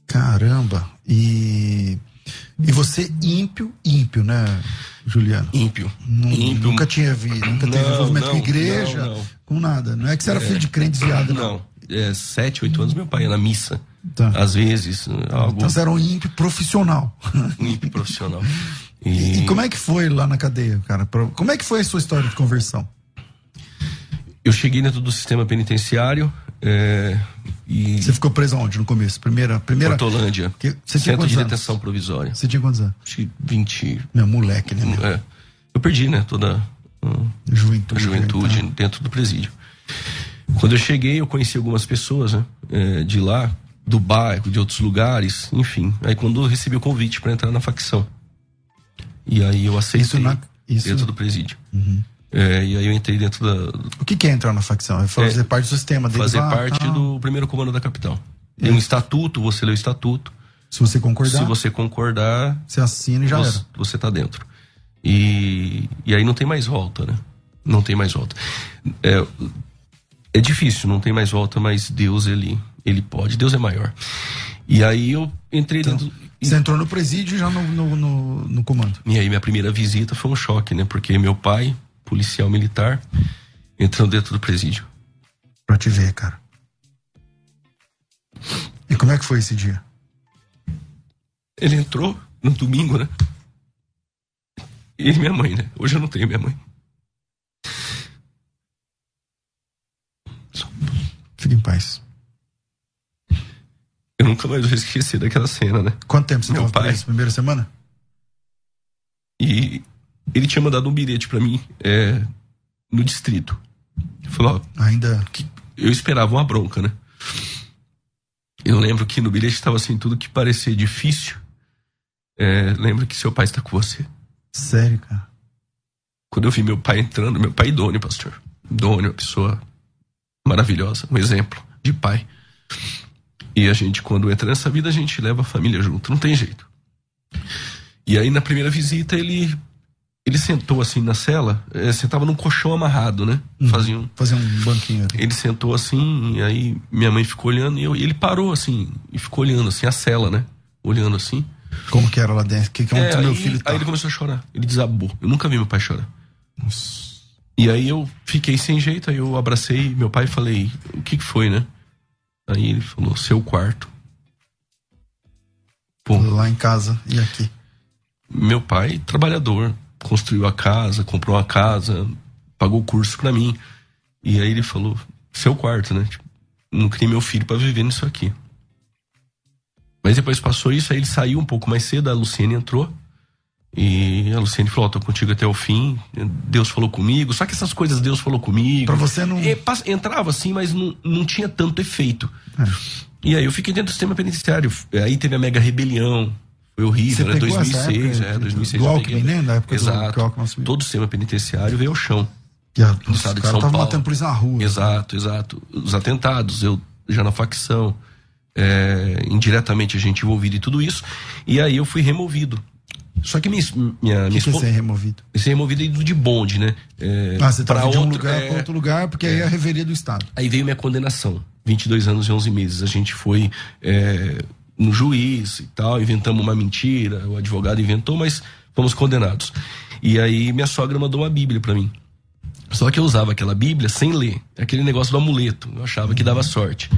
[SPEAKER 1] Caramba. E. E você ímpio, ímpio, né, Juliano?
[SPEAKER 2] Ímpio. Ímpio.
[SPEAKER 1] Nunca tinha vi, nunca teve
[SPEAKER 2] Não,
[SPEAKER 1] envolvimento
[SPEAKER 2] não,
[SPEAKER 1] com igreja,
[SPEAKER 2] não,
[SPEAKER 1] com nada. Não é que você era filho de crente desviado, não.
[SPEAKER 2] Não. É, 7, 8 anos meu pai ia na missa.
[SPEAKER 1] Tá.
[SPEAKER 2] Às vezes, algo
[SPEAKER 1] Então você era um ímpio profissional. [LAUGHS]
[SPEAKER 2] ímpio profissional.
[SPEAKER 1] E, e como é que foi lá na cadeia, cara? Como é que foi a sua história de conversão?
[SPEAKER 2] Eu cheguei dentro do sistema penitenciário é, e
[SPEAKER 1] Você ficou preso aonde no começo? Primeira. primeira
[SPEAKER 2] Portolândia.
[SPEAKER 1] Que- você tinha
[SPEAKER 2] Centro de
[SPEAKER 1] anos?
[SPEAKER 2] detenção provisória.
[SPEAKER 1] Você tinha quantos anos?
[SPEAKER 2] Acho que 20.
[SPEAKER 1] Meu moleque, né? Meu?
[SPEAKER 2] É. Eu perdi, né? Toda. hum,
[SPEAKER 1] Juventude.
[SPEAKER 2] a juventude dentro do presídio. Quando eu cheguei, eu conheci algumas pessoas né, é, de lá, do bairro, de outros lugares, enfim. Aí quando eu recebi o convite para entrar na facção. E aí eu aceitei
[SPEAKER 1] Isso na- isso- Uhum.
[SPEAKER 2] dentro do presídio. É, e aí eu entrei dentro da.
[SPEAKER 1] O que, que é entrar na facção? É fazer
[SPEAKER 2] É,
[SPEAKER 1] parte do sistema deles
[SPEAKER 2] fazer parte
[SPEAKER 1] tal.
[SPEAKER 2] do primeiro comando da capital. Tem um estatuto, você lê o estatuto.
[SPEAKER 1] Se você concordar,
[SPEAKER 2] Se você concordar,
[SPEAKER 1] você assina e já
[SPEAKER 2] você,
[SPEAKER 1] era.
[SPEAKER 2] você tá dentro. E, e aí não tem mais volta, né? Não tem mais volta. É, é difícil, não tem mais volta, mas Deus, ele, ele pode. Deus é maior. E aí eu entrei dentro.
[SPEAKER 1] Você entrou no presídio já no, no, no, no comando.
[SPEAKER 2] E aí minha primeira visita foi um choque, né? Porque meu pai, policial militar, entrou dentro do presídio.
[SPEAKER 1] Pra te ver, cara. E como é que foi esse dia?
[SPEAKER 2] Ele entrou no domingo, né? E minha mãe, né? Hoje eu não tenho minha mãe.
[SPEAKER 1] Fique em paz.
[SPEAKER 2] Eu nunca mais vou esquecer daquela cena, né?
[SPEAKER 1] Quanto tempo você
[SPEAKER 2] Meu pai.
[SPEAKER 1] preso? Primeira semana?
[SPEAKER 2] E ele tinha mandado um bilhete pra mim é, no distrito. Ele falou, ó,
[SPEAKER 1] Ainda.
[SPEAKER 2] que eu esperava uma bronca, né? Eu lembro que no bilhete estava assim, tudo que parecia difícil. É, lembra que seu pai está com você.
[SPEAKER 1] Sério, cara.
[SPEAKER 2] Quando eu vi meu pai entrando, meu pai idôneo, pastor. Idôneo, uma pessoa maravilhosa, um exemplo de pai. E a gente, quando entra nessa vida, a gente leva a família junto, não tem jeito. E aí, na primeira visita, ele ele sentou assim na cela, eh, sentava num colchão amarrado, né? Fazia um,
[SPEAKER 1] Fazer um banquinho ali.
[SPEAKER 2] ele sentou assim, e aí minha mãe ficou olhando, e, eu, e ele parou assim, e ficou olhando assim, a cela, né? Olhando assim.
[SPEAKER 1] Como que era lá dentro? Que, que é onde
[SPEAKER 2] É,
[SPEAKER 1] meu
[SPEAKER 2] aí,
[SPEAKER 1] filho tá?
[SPEAKER 2] aí ele começou a chorar. Ele desabou. Eu nunca vi meu pai chorar.
[SPEAKER 1] Nossa.
[SPEAKER 2] E aí eu fiquei sem jeito, aí eu abracei meu pai e falei, o que que foi, né? Aí ele falou, seu quarto. Pô,
[SPEAKER 1] Lá em casa e aqui.
[SPEAKER 2] meu pai, trabalhador, construiu a casa, comprou uma casa, pagou curso pra mim. E aí ele falou, seu quarto, né? Tipo, não criei meu filho pra viver nisso aqui. Mas depois passou isso, aí ele saiu um pouco mais cedo, a Luciene entrou. E a Luciene falou, ó, tô contigo até o fim, Deus falou comigo. Só que essas coisas Deus falou comigo.
[SPEAKER 1] Pra você não-
[SPEAKER 2] É, pas- entrava assim, mas não, não tinha tanto efeito.
[SPEAKER 1] É.
[SPEAKER 2] E aí eu fiquei dentro do sistema penitenciário. Aí teve a mega rebelião. Foi horrível,
[SPEAKER 1] Você
[SPEAKER 2] né?
[SPEAKER 1] pegou essa
[SPEAKER 2] 2006,
[SPEAKER 1] época
[SPEAKER 2] é,
[SPEAKER 1] de-
[SPEAKER 2] 2006.
[SPEAKER 1] do Alckmin, né? Na época do-
[SPEAKER 2] Exato.
[SPEAKER 1] que o Alckmin assumiu.
[SPEAKER 2] Todo o sistema penitenciário veio ao chão.
[SPEAKER 1] E a, os
[SPEAKER 2] estado de São Paulo.
[SPEAKER 1] matando polícia na rua.
[SPEAKER 2] Exato, exato. Os atentados, eu já na facção, é, indiretamente a gente envolvido em tudo isso. E aí eu fui removido. Só que minha, minha,
[SPEAKER 1] O
[SPEAKER 2] minha
[SPEAKER 1] que, que é ser removido?
[SPEAKER 2] Ser removido indo de bonde, né? É,
[SPEAKER 1] Ah, você
[SPEAKER 2] pra
[SPEAKER 1] tava de um
[SPEAKER 2] outro-
[SPEAKER 1] lugar
[SPEAKER 2] é,
[SPEAKER 1] pra outro lugar, porque aí é a revelia do Estado.
[SPEAKER 2] Aí veio minha condenação. 22 anos e 11 meses. A gente foi é, no juiz e tal, inventamos uma mentira, o advogado inventou, mas fomos condenados. E aí minha sogra mandou uma Bíblia pra mim. Só que eu usava aquela Bíblia sem ler. Aquele negócio do amuleto. Eu achava que dava sorte.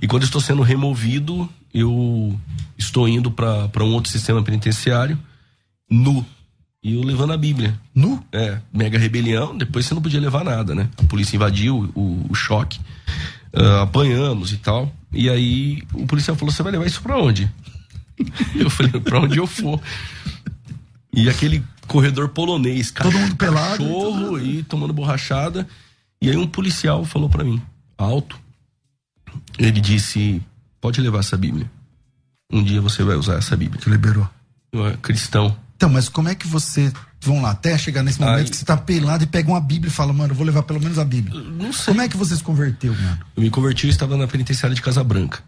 [SPEAKER 2] E quando estou sendo removido, eu estou indo para um outro sistema penitenciário, nu. E eu levando a Bíblia.
[SPEAKER 1] Nu?
[SPEAKER 2] É, mega rebelião, depois você não podia levar nada, né? A polícia invadiu o, o choque, ah, apanhamos e tal. E aí o policial falou: Você vai levar isso pra onde? [LAUGHS] Eu falei: Pra onde eu for. E aquele corredor polonês,
[SPEAKER 1] Todo mundo pelado,
[SPEAKER 2] cachorro e tomando borrachada. E aí um policial falou pra mim, alto, ele disse: Pode levar essa Bíblia. Um dia você vai usar essa Bíblia.
[SPEAKER 1] Que liberou.
[SPEAKER 2] Eu, é cristão.
[SPEAKER 1] Então, mas como é que você. Vamos lá, até chegar nesse momento que você tá pelado e pega uma Bíblia e fala, mano, eu vou levar pelo menos a Bíblia.
[SPEAKER 2] Não sei.
[SPEAKER 1] Como é que você se converteu, mano?
[SPEAKER 2] Eu me converti, eu estava na penitenciária de Casa Branca.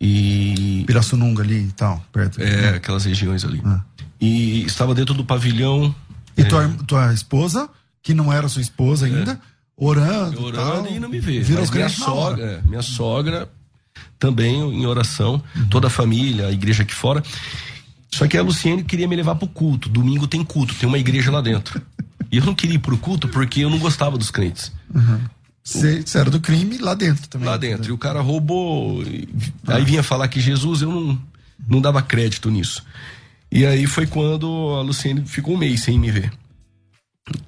[SPEAKER 2] E.
[SPEAKER 1] Pirassununga ali e tal, perto.
[SPEAKER 2] É, aquelas regiões ali.
[SPEAKER 1] Ah.
[SPEAKER 2] E estava dentro do pavilhão.
[SPEAKER 1] E tua, tua esposa, que não era sua esposa ainda, orando. e
[SPEAKER 2] É. orando
[SPEAKER 1] tal,
[SPEAKER 2] e não me vê.
[SPEAKER 1] Virou
[SPEAKER 2] minha sogra, é, minha sogra também em oração, toda a família, a igreja aqui fora. Só que a Luciene queria me levar pro culto. Domingo tem culto, tem uma igreja lá dentro. E eu não queria ir pro culto porque eu não gostava dos crentes.
[SPEAKER 1] Você, você era do crime lá dentro também.
[SPEAKER 2] Lá dentro. E o cara roubou. e- Aí vinha falar que Jesus, eu não, não dava crédito nisso. E aí foi quando a Luciene ficou um mês sem me ver.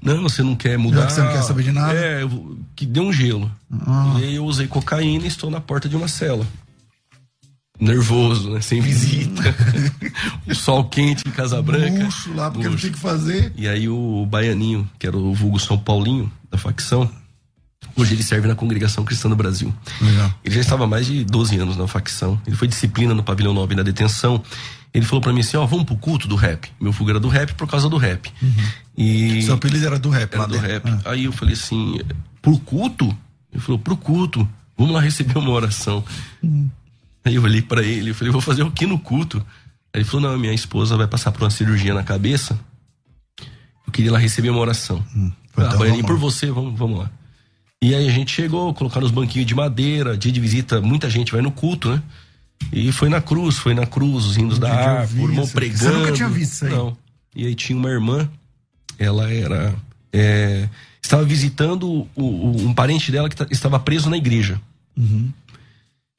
[SPEAKER 2] Não, você não quer mudar.
[SPEAKER 1] que você não quer saber de nada?
[SPEAKER 2] É, eu- que deu um gelo.
[SPEAKER 1] Ah.
[SPEAKER 2] E aí eu usei cocaína e estou na porta de uma cela. Nervoso, né? Sem visita. [LAUGHS] o sol quente em Casa Branca.
[SPEAKER 1] Luxo lá, porque não
[SPEAKER 2] Luxo.
[SPEAKER 1] tinha o que fazer.
[SPEAKER 2] E aí o Baianinho, que era o vulgo São Paulinho da facção, hoje ele serve na Congregação Cristã do Brasil.
[SPEAKER 1] Legal.
[SPEAKER 2] Ele já estava há mais de 12 anos na facção. Ele foi disciplina no pavilhão 9 na detenção. Ele falou pra mim assim: ó, vamos pro culto do rap. Meu fogo era do rap por causa do rap. E
[SPEAKER 1] Seu apelido era do rap
[SPEAKER 2] era do
[SPEAKER 1] dentro.
[SPEAKER 2] rap.
[SPEAKER 1] Ah.
[SPEAKER 2] Aí eu falei assim: pro culto? Ele falou: pro culto. Vamos lá receber uma oração. Aí eu olhei pra ele e falei: vou fazer o que no culto? Aí ele falou: não, minha esposa vai passar por uma cirurgia na cabeça. Eu queria lá receber uma oração.
[SPEAKER 1] Foi
[SPEAKER 2] Ah,
[SPEAKER 1] então,
[SPEAKER 2] por você, vamos, vamos lá. E aí a gente chegou, colocaram os banquinhos de madeira, dia de visita, muita gente vai no culto, né? E foi na cruz, foi na cruz, os hinos da o irmão pregando.
[SPEAKER 1] Você nunca tinha visto isso aí?
[SPEAKER 2] Não. E aí tinha uma irmã, ela era. é, estava visitando o- o- um parente dela que ta- estava preso na igreja.
[SPEAKER 1] Uhum.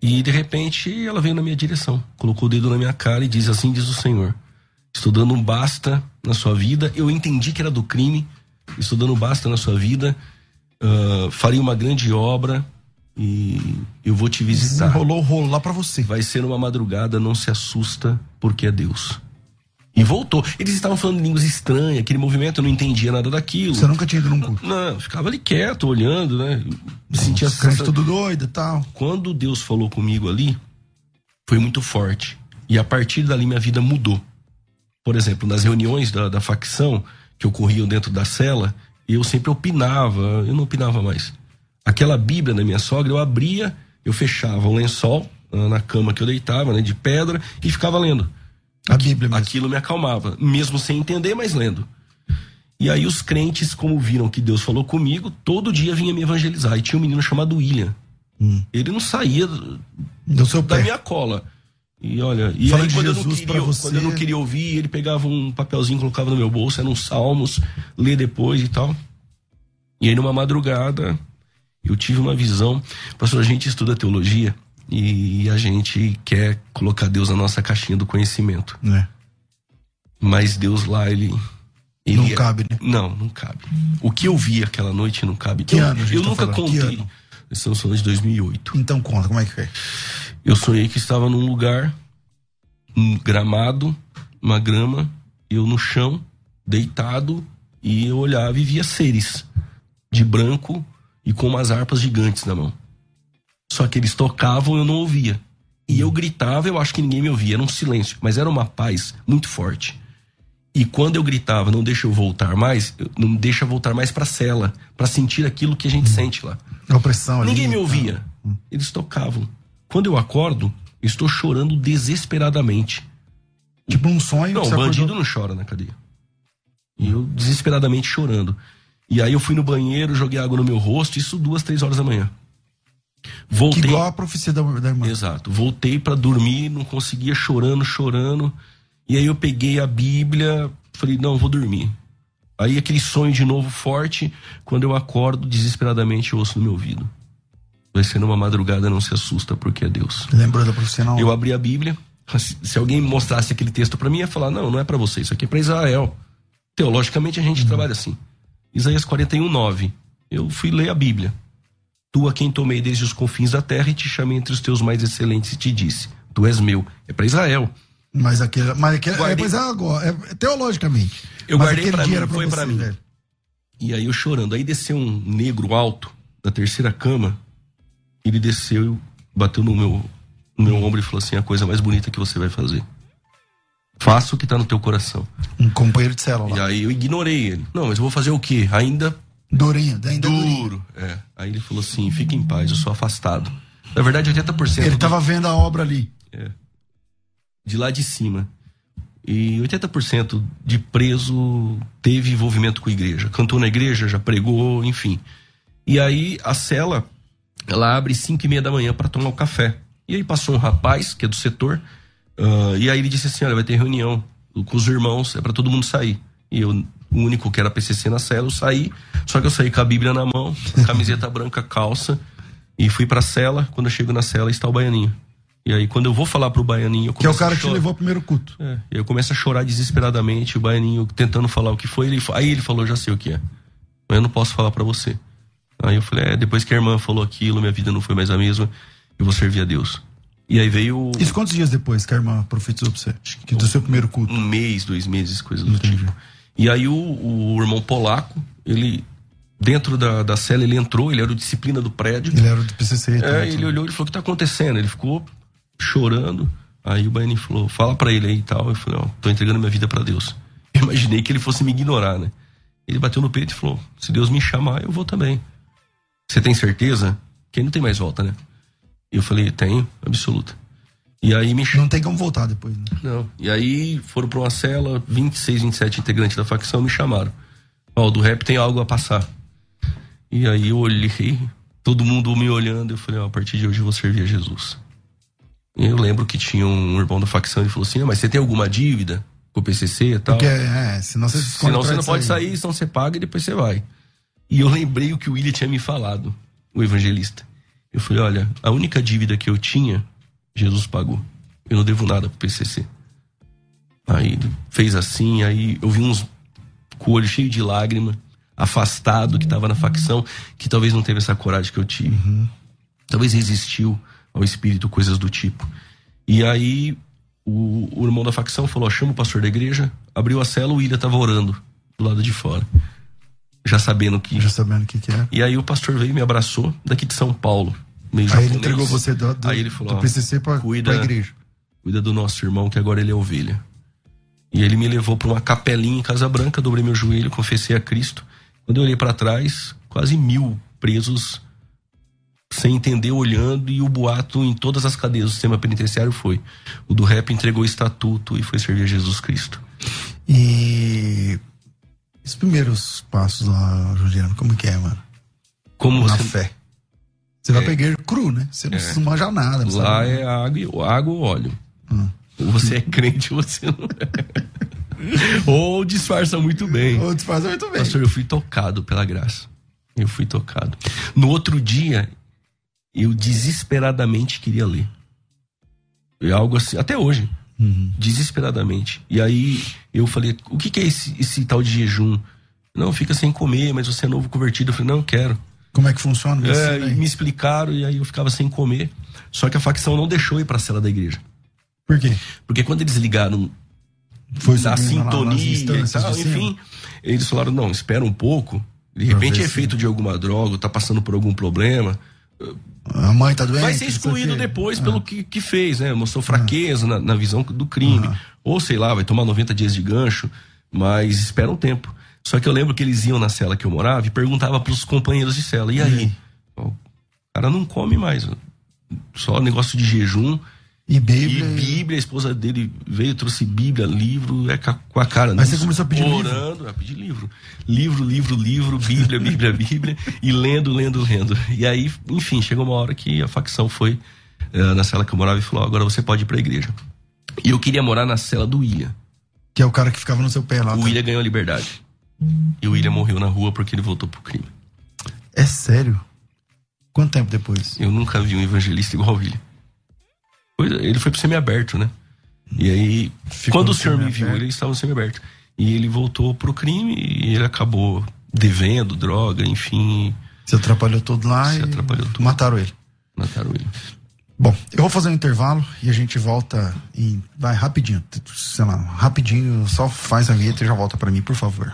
[SPEAKER 2] E de repente ela veio na minha direção, colocou o dedo na minha cara e diz assim: diz o Senhor. estou dando um basta na sua vida. Eu entendi que era do crime, estou dando um basta na sua vida. Uh, farei uma grande obra e eu vou te visitar.
[SPEAKER 1] Rolou o rolo lá para você.
[SPEAKER 2] Vai ser uma madrugada, não se assusta, porque é Deus. E voltou. Eles estavam falando línguas estranhas, aquele movimento, eu não entendia nada daquilo.
[SPEAKER 1] Você nunca tinha ido num culto?
[SPEAKER 2] Não, ficava ali quieto, olhando, né?
[SPEAKER 1] Me sentia Os tudo doido e tal.
[SPEAKER 2] Quando Deus falou comigo ali, foi muito forte. E a partir dali minha vida mudou. Por exemplo, nas reuniões da, da facção que ocorriam dentro da cela, eu sempre opinava, eu não opinava mais. Aquela Bíblia da minha sogra, eu abria, eu fechava o lençol ah, na cama que eu deitava, né, de pedra, e ficava lendo.
[SPEAKER 1] A Bíblia mesmo.
[SPEAKER 2] Aquilo me acalmava, mesmo sem entender, mas lendo. E aí os crentes, como viram que Deus falou comigo, todo dia vinha me evangelizar. E tinha um menino chamado William. Hum. Ele não saía
[SPEAKER 1] do seu
[SPEAKER 2] da
[SPEAKER 1] pé.
[SPEAKER 2] minha cola. E olha, e
[SPEAKER 1] Fala
[SPEAKER 2] aí quando
[SPEAKER 1] eu,
[SPEAKER 2] não queria,
[SPEAKER 1] você...
[SPEAKER 2] quando eu não queria ouvir, ele pegava um papelzinho, colocava no meu bolso, eram uns salmos, lê depois e tal. E aí numa madrugada, eu tive uma visão. Pastor, a gente estuda teologia e a gente quer colocar Deus na nossa caixinha do conhecimento.
[SPEAKER 1] É.
[SPEAKER 2] Mas Deus lá, ele. ele
[SPEAKER 1] não
[SPEAKER 2] é...
[SPEAKER 1] cabe, né?
[SPEAKER 2] Não, não cabe. O que eu vi aquela noite não cabe.
[SPEAKER 1] Que
[SPEAKER 2] eu,
[SPEAKER 1] ano?
[SPEAKER 2] Eu
[SPEAKER 1] tá
[SPEAKER 2] nunca
[SPEAKER 1] falando?
[SPEAKER 2] contei. Estamos falando de 2008.
[SPEAKER 1] Então conta, como é que foi?
[SPEAKER 2] Eu sonhei que estava num lugar, um gramado, uma grama, eu no chão, deitado, e eu olhava e via seres de branco e com umas harpas gigantes na mão. Só que eles tocavam eu não ouvia. E eu gritava, eu acho que ninguém me ouvia, era um silêncio, mas era uma paz muito forte. E quando eu gritava, não deixa eu voltar mais, não deixa eu voltar mais pra cela, para sentir aquilo que a gente sente lá.
[SPEAKER 1] A opressão ali.
[SPEAKER 2] Ninguém me ouvia. Eles tocavam. Quando eu acordo, eu estou chorando desesperadamente.
[SPEAKER 1] Tipo um sonho.
[SPEAKER 2] Não,
[SPEAKER 1] que
[SPEAKER 2] o bandido
[SPEAKER 1] acordou-
[SPEAKER 2] não chora na cadeia. E eu desesperadamente chorando. E aí eu fui no banheiro, joguei água no meu rosto, isso duas, três horas da manhã.
[SPEAKER 1] Que
[SPEAKER 2] Voltei.
[SPEAKER 1] igual a profecia da, da irmã.
[SPEAKER 2] Exato. Voltei pra dormir, não conseguia chorando, chorando. E aí eu peguei a Bíblia, falei, não, vou dormir. Aí aquele sonho de novo forte, quando eu acordo, desesperadamente eu ouço no meu ouvido. Vai ser numa madrugada, não se assusta, porque é Deus.
[SPEAKER 1] Lembrou da profecia não?
[SPEAKER 2] Eu abri a Bíblia, se se alguém mostrasse aquele texto pra mim, ia falar, não, não é pra você, isso aqui é pra Israel. Teologicamente a gente trabalha assim. Isaías 41, 9. Eu fui ler a Bíblia. Tu a quem tomei desde os confins da terra e te chamei entre os teus mais excelentes e te disse, tu és meu. É pra Israel.
[SPEAKER 1] Mas aquele. Mas aquele
[SPEAKER 2] Guardei-
[SPEAKER 1] é, mas é agora. É, teologicamente.
[SPEAKER 2] Eu guardei
[SPEAKER 1] dia
[SPEAKER 2] mim, foi pra mim.
[SPEAKER 1] velho.
[SPEAKER 2] E aí eu chorando. Aí desceu um negro alto da terceira cama. Ele desceu, bateu no meu, no meu ombro e falou assim: a coisa mais bonita que você vai fazer. Faça o que tá no teu coração.
[SPEAKER 1] Um companheiro de célula.
[SPEAKER 2] E aí eu ignorei ele. Não, mas eu vou fazer o quê? Ainda
[SPEAKER 1] Durinho, ainda
[SPEAKER 2] duro. É. Aí ele falou assim: fique em paz, eu sou afastado. Na verdade, 80%
[SPEAKER 1] Ele
[SPEAKER 2] do-
[SPEAKER 1] tava vendo a obra ali.
[SPEAKER 2] de lá de cima. E 80% de preso teve envolvimento com a igreja. Cantou na igreja, já pregou, enfim. E aí a cela, ela abre 5 e meia da manhã para tomar o café. E aí passou um rapaz, que é do setor, ah, e aí ele disse assim: olha, vai ter reunião com os irmãos, é para todo mundo sair. E eu, único que era PCC na cela, eu saí, só que eu saí com a Bíblia na mão, camiseta [LAUGHS] branca, calça, e fui pra cela. Quando eu chego na cela, está o baianinho. E aí, quando eu vou falar pro baianinho, eu
[SPEAKER 1] Que é o cara que te levou ao primeiro culto.
[SPEAKER 2] É, eu começo a chorar desesperadamente, o baianinho tentando falar o que foi. Ele, aí ele falou, já sei o que é. Mas eu não posso falar pra você. Aí eu falei, é, depois que a irmã falou aquilo, minha vida não foi mais a mesma, eu vou servir a Deus. E aí veio
[SPEAKER 1] Isso quantos dias depois que a irmã profetizou pra você? Que do seu primeiro culto.
[SPEAKER 2] um mês, dois meses, coisa do
[SPEAKER 1] Entendi.
[SPEAKER 2] tipo. E aí o, o irmão polaco, ele, dentro da, da cela, ele entrou, ele era o disciplina do prédio.
[SPEAKER 1] Ele era do PCC. tá?
[SPEAKER 2] É, ele olhou e falou: O que tá acontecendo? Ele ficou chorando. Aí o Baianinho falou: Fala pra ele aí e tal. Eu falei: Ó, tô entregando minha vida pra Deus. Eu [LAUGHS] imaginei que ele fosse me ignorar, né? Ele bateu no peito e falou: Se Deus me chamar, eu vou também. Você tem certeza? Que aí não tem mais volta, né? E eu falei: Tenho, absoluta. E aí me.
[SPEAKER 1] Não tem como voltar depois, né?
[SPEAKER 2] Não. E aí foram pra uma cela, 26, 27 integrantes da facção me chamaram. Ó, do rap tem algo a passar. E aí eu olhei, todo mundo me olhando, eu falei, ó, a partir de hoje eu vou servir a Jesus. E eu lembro que tinha um irmão da facção, ele falou assim, ah, mas você tem alguma dívida com o PCC e tal?
[SPEAKER 1] Porque, é, senão você
[SPEAKER 2] Senão você não
[SPEAKER 1] contrai
[SPEAKER 2] pode sair, senão você paga e depois você vai. E eu lembrei o que o William tinha me falado, o evangelista. Eu falei, olha, a única dívida que eu tinha, Jesus pagou. Eu não devo nada pro PCC. Aí fez assim, aí eu vi uns com o olho cheio de lágrima, afastado, que tava na facção, que talvez não teve essa coragem que eu tive. Talvez resistiu ao espírito, coisas do tipo. E aí o, o irmão da facção falou: ó, chama o pastor da igreja, abriu a cela, o William tava orando do lado de fora. Já sabendo que.
[SPEAKER 1] Já sabendo o que, que é.
[SPEAKER 2] E aí o pastor veio e me abraçou daqui de São Paulo. Meio
[SPEAKER 1] Aí ele entregou você do, do,
[SPEAKER 2] Aí ele falou,
[SPEAKER 1] do PCC pra,
[SPEAKER 2] cuida-
[SPEAKER 1] pra igreja.
[SPEAKER 2] Cuida do nosso irmão, que agora ele é ovelha. E ele me levou para uma capelinha em Casa Branca, dobrei meu joelho, confessei a Cristo. Quando eu olhei para trás, quase mil presos, sem entender, olhando, e o boato em todas as cadeias do sistema penitenciário foi: o do rap entregou o estatuto e foi servir a Jesus Cristo.
[SPEAKER 1] E os primeiros passos lá, Juliano, como que é, mano?
[SPEAKER 2] Como
[SPEAKER 1] Na
[SPEAKER 2] você.
[SPEAKER 1] fé. Você vai pra igreja cru, né? Você não, não manja nada. não
[SPEAKER 2] Lá
[SPEAKER 1] sabe?
[SPEAKER 2] é água, e- água ou óleo.
[SPEAKER 1] Hum.
[SPEAKER 2] Ou você é crente [LAUGHS] ou você não é. ou disfarça muito bem.
[SPEAKER 1] Outros fazem muito bem.
[SPEAKER 2] Pastor, eu fui tocado pela graça. Eu fui tocado. No outro dia, eu desesperadamente queria ler. É algo assim, até hoje. Desesperadamente. E aí eu falei: o que, que é esse, esse tal de jejum? Não, fica sem comer, mas você é novo convertido. Eu falei: não, eu quero.
[SPEAKER 1] Como é que funciona? Me
[SPEAKER 2] É, e me explicaram, e aí eu ficava sem comer. Só que a facção não deixou eu ir pra cela da igreja.
[SPEAKER 1] Por quê?
[SPEAKER 2] Porque quando eles ligaram
[SPEAKER 1] Foi
[SPEAKER 2] da
[SPEAKER 1] subindo lá
[SPEAKER 2] sintonia e tal, enfim. Eles falaram, não, espera um pouco. De repente é efeito de alguma droga, tá passando por algum problema.
[SPEAKER 1] A mãe tá doente?
[SPEAKER 2] Vai ser excluído depois
[SPEAKER 1] Ah.
[SPEAKER 2] pelo que, que fez, né? Mostrou fraqueza na, na visão do crime. Ou sei lá, vai tomar 90 dias de gancho, mas espera um tempo. Só que eu lembro que eles iam na cela que eu morava e perguntava pros companheiros de cela, e aí? Ó, O cara não come mais. Só negócio de jejum.
[SPEAKER 1] E
[SPEAKER 2] E
[SPEAKER 1] Bíblia.
[SPEAKER 2] Bíblia, a esposa dele veio, trouxe Bíblia, livro, é com a cara.
[SPEAKER 1] Aí você
[SPEAKER 2] nisso,
[SPEAKER 1] começou a pedir livro?
[SPEAKER 2] Orando, a pedir livro. Livro, livro, livro, Bíblia, Bíblia, [LAUGHS] Bíblia, e lendo, lendo, lendo. E aí, enfim, chegou uma hora que a facção foi eh, na cela que eu morava e falou: agora você pode ir pra igreja. E eu queria morar na cela do William.
[SPEAKER 1] Que é o cara que ficava no seu pé lá.
[SPEAKER 2] O
[SPEAKER 1] tá?
[SPEAKER 2] William ganhou a liberdade. E o William morreu na rua porque ele voltou pro crime.
[SPEAKER 1] É sério? Quanto tempo depois?
[SPEAKER 2] Eu nunca vi um evangelista igual o William. Foi- Ele foi pro semiaberto, né? E aí,
[SPEAKER 1] Ficou
[SPEAKER 2] quando o senhor me viu, ele estava no semiaberto. E ele voltou pro crime e ele acabou devendo droga, enfim,
[SPEAKER 1] Você atrapalhou tudo lá
[SPEAKER 2] Se
[SPEAKER 1] e
[SPEAKER 2] atrapalhou tudo.
[SPEAKER 1] mataram ele.
[SPEAKER 2] mataram ele.
[SPEAKER 1] Bom, eu vou fazer um intervalo e a gente volta em. Vai rapidinho, sei lá, rapidinho, só faz a vinheta e já volta pra mim, por favor.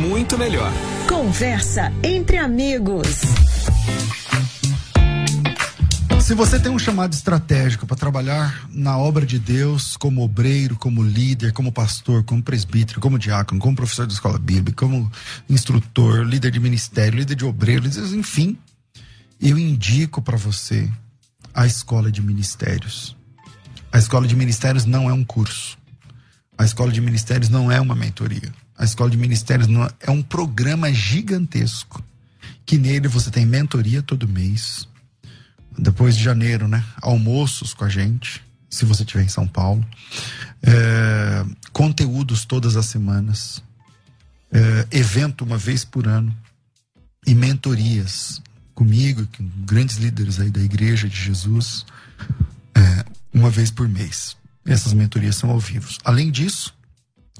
[SPEAKER 3] melhor.
[SPEAKER 4] Conversa entre amigos.
[SPEAKER 1] Se você tem um chamado estratégico para trabalhar na obra de Deus, como obreiro, como líder, como pastor, como presbítero, como diácono, como professor de escola bíblica, como instrutor, líder de ministério, líder de obreiro, enfim, eu indico para você a escola de ministérios. A escola de ministérios não é um curso. A escola de ministérios não é uma mentoria. A escola de ministérios é, é um programa gigantesco que nele você tem mentoria todo mês depois de janeiro, né? Almoços com a gente, se você estiver em São Paulo. É, conteúdos todas as semanas. É, evento uma vez por ano. E mentorias comigo, com grandes líderes aí da Igreja de Jesus, é, uma vez por mês. Essas mentorias são ao vivo. Além disso,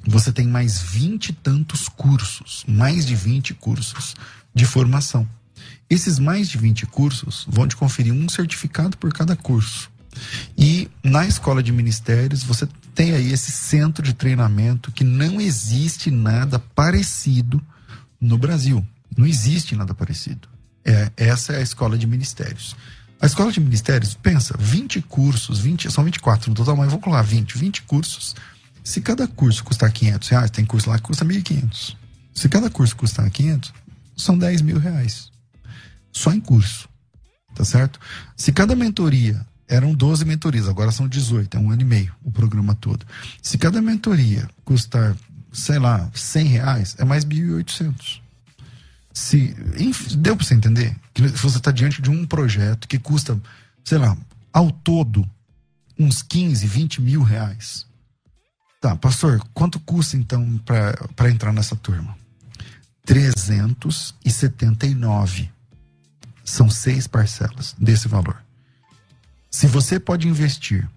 [SPEAKER 1] você tem mais vinte e tantos cursos, mais de 20 cursos de formação. Esses mais de 20 cursos vão te conferir um certificado por cada curso. E na escola de ministérios, você tem aí esse centro de treinamento que não existe nada parecido no Brasil. Não existe nada parecido. É, essa é a escola de ministérios. A escola de ministérios, pensa, 20 cursos, 20, são 24 no total, mas vamos colocar 20, 20 cursos. Se cada curso custar 500 reais, tem curso lá que custa 1.500. Se cada curso custar 500, são 10 mil reais. Só em curso. Tá certo? Se cada mentoria eram 12 mentorias, agora são 18, é um ano e meio o programa todo. Se cada mentoria custar, sei lá, 100 reais, é mais 1.800. Se, deu para você entender? Que você está diante de um projeto que custa, sei lá, ao todo, uns 15, 20 mil reais. Tá, pastor, quanto custa então para entrar nessa turma? 379. São seis parcelas desse valor. Se você pode investir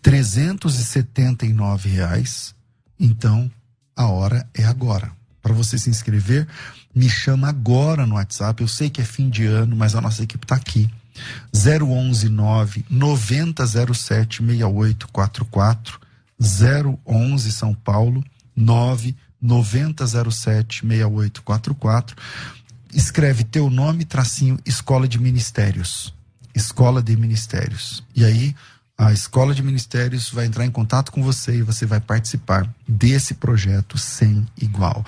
[SPEAKER 1] 379 reais, então a hora é agora. Para você se inscrever, me chama agora no WhatsApp. Eu sei que é fim de ano, mas a nossa equipe está aqui. 011 9 9007 6844 011 São Paulo 9 9007 6844 escreve teu nome tracinho Escola de Ministérios Escola de Ministérios e aí a Escola de Ministérios vai entrar em contato com você e você vai participar desse projeto sem igual.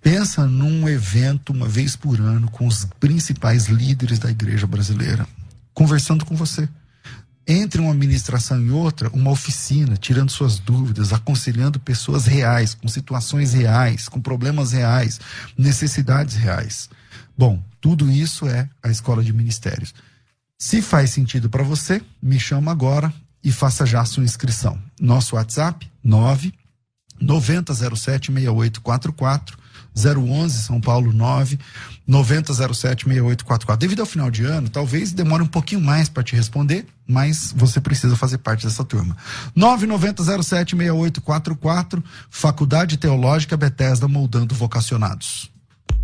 [SPEAKER 1] Pensa num evento uma vez por ano com os principais líderes da igreja brasileira, conversando com você. Entre uma administração e outra, uma oficina, tirando suas dúvidas, aconselhando pessoas reais, com situações reais, com problemas reais, necessidades reais. Bom, tudo isso é a escola de ministérios. Se faz sentido para você, me chama agora e faça já sua inscrição. Nosso WhatsApp 9 9007 6844 011 São Paulo 9 9007 6844. Devido ao final de ano, talvez demore um pouquinho mais para te responder, mas você precisa fazer parte dessa turma. 99007 6844, Faculdade Teológica Bethesda Moldando Vocacionados.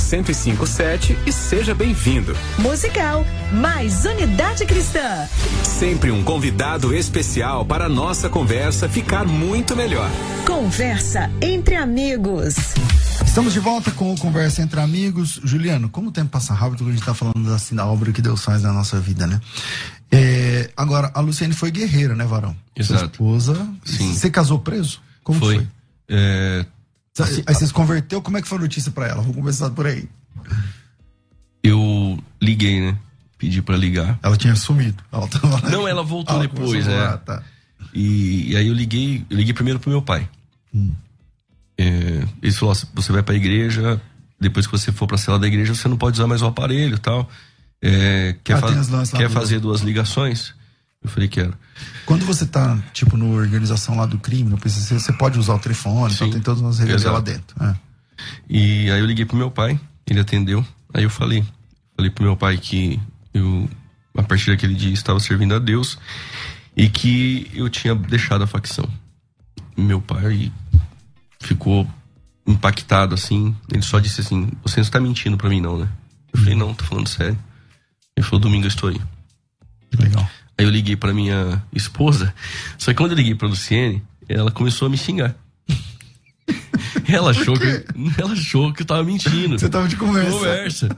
[SPEAKER 3] 1057 e seja bem-vindo.
[SPEAKER 4] Musical, mais unidade cristã.
[SPEAKER 3] Sempre um convidado especial para a nossa conversa ficar muito melhor.
[SPEAKER 4] Conversa entre amigos.
[SPEAKER 1] Estamos de volta com o Conversa entre Amigos. Juliano, como o tempo passa rápido quando a gente está falando assim da obra que Deus faz na nossa vida, né? É, agora, a Luciane foi guerreira, né, Varão?
[SPEAKER 2] Exato.
[SPEAKER 1] Sua esposa.
[SPEAKER 2] Sim.
[SPEAKER 1] Você casou preso? Como
[SPEAKER 2] foi.
[SPEAKER 1] foi?
[SPEAKER 2] É,
[SPEAKER 1] Aí você se converteu, como é que foi a notícia para ela? Vamos começar por aí.
[SPEAKER 2] eu liguei, né? Pedi pra ligar.
[SPEAKER 1] Ela tinha sumido. Ela tava.
[SPEAKER 2] Não, ela voltou
[SPEAKER 1] Ela
[SPEAKER 2] depois, é.
[SPEAKER 1] falar, tá.
[SPEAKER 2] E, e aí eu liguei, eu liguei primeiro pro meu pai. É, ele falou: ó, você vai pra igreja, depois que você for pra cela da igreja, você não pode usar mais o aparelho e tal. É, quer
[SPEAKER 1] Ah,
[SPEAKER 2] quer fazer duas ligações? Eu falei, quero.
[SPEAKER 1] Quando você tá, tipo, na organização lá do crime, no PCC, você pode usar o telefone, então
[SPEAKER 2] Sim.
[SPEAKER 1] tem todas as regras lá dentro. É.
[SPEAKER 2] E aí eu liguei pro meu pai, ele atendeu. Aí eu falei, falei pro meu pai que eu, a partir daquele dia, estava servindo a Deus e que eu tinha deixado a facção. Meu pai ficou impactado assim. Ele só disse assim: Você não está mentindo pra mim, não, né? Eu falei: Não, tô falando sério. Ele falou: Domingo eu estou aí.
[SPEAKER 1] Legal.
[SPEAKER 2] Aí eu liguei pra minha esposa. Só que quando eu liguei pra Luciene, ela começou a me xingar. [LAUGHS] Ela achou, que, [LAUGHS] ela achou que eu tava mentindo.
[SPEAKER 1] Você tava de conversa.
[SPEAKER 2] Conversa.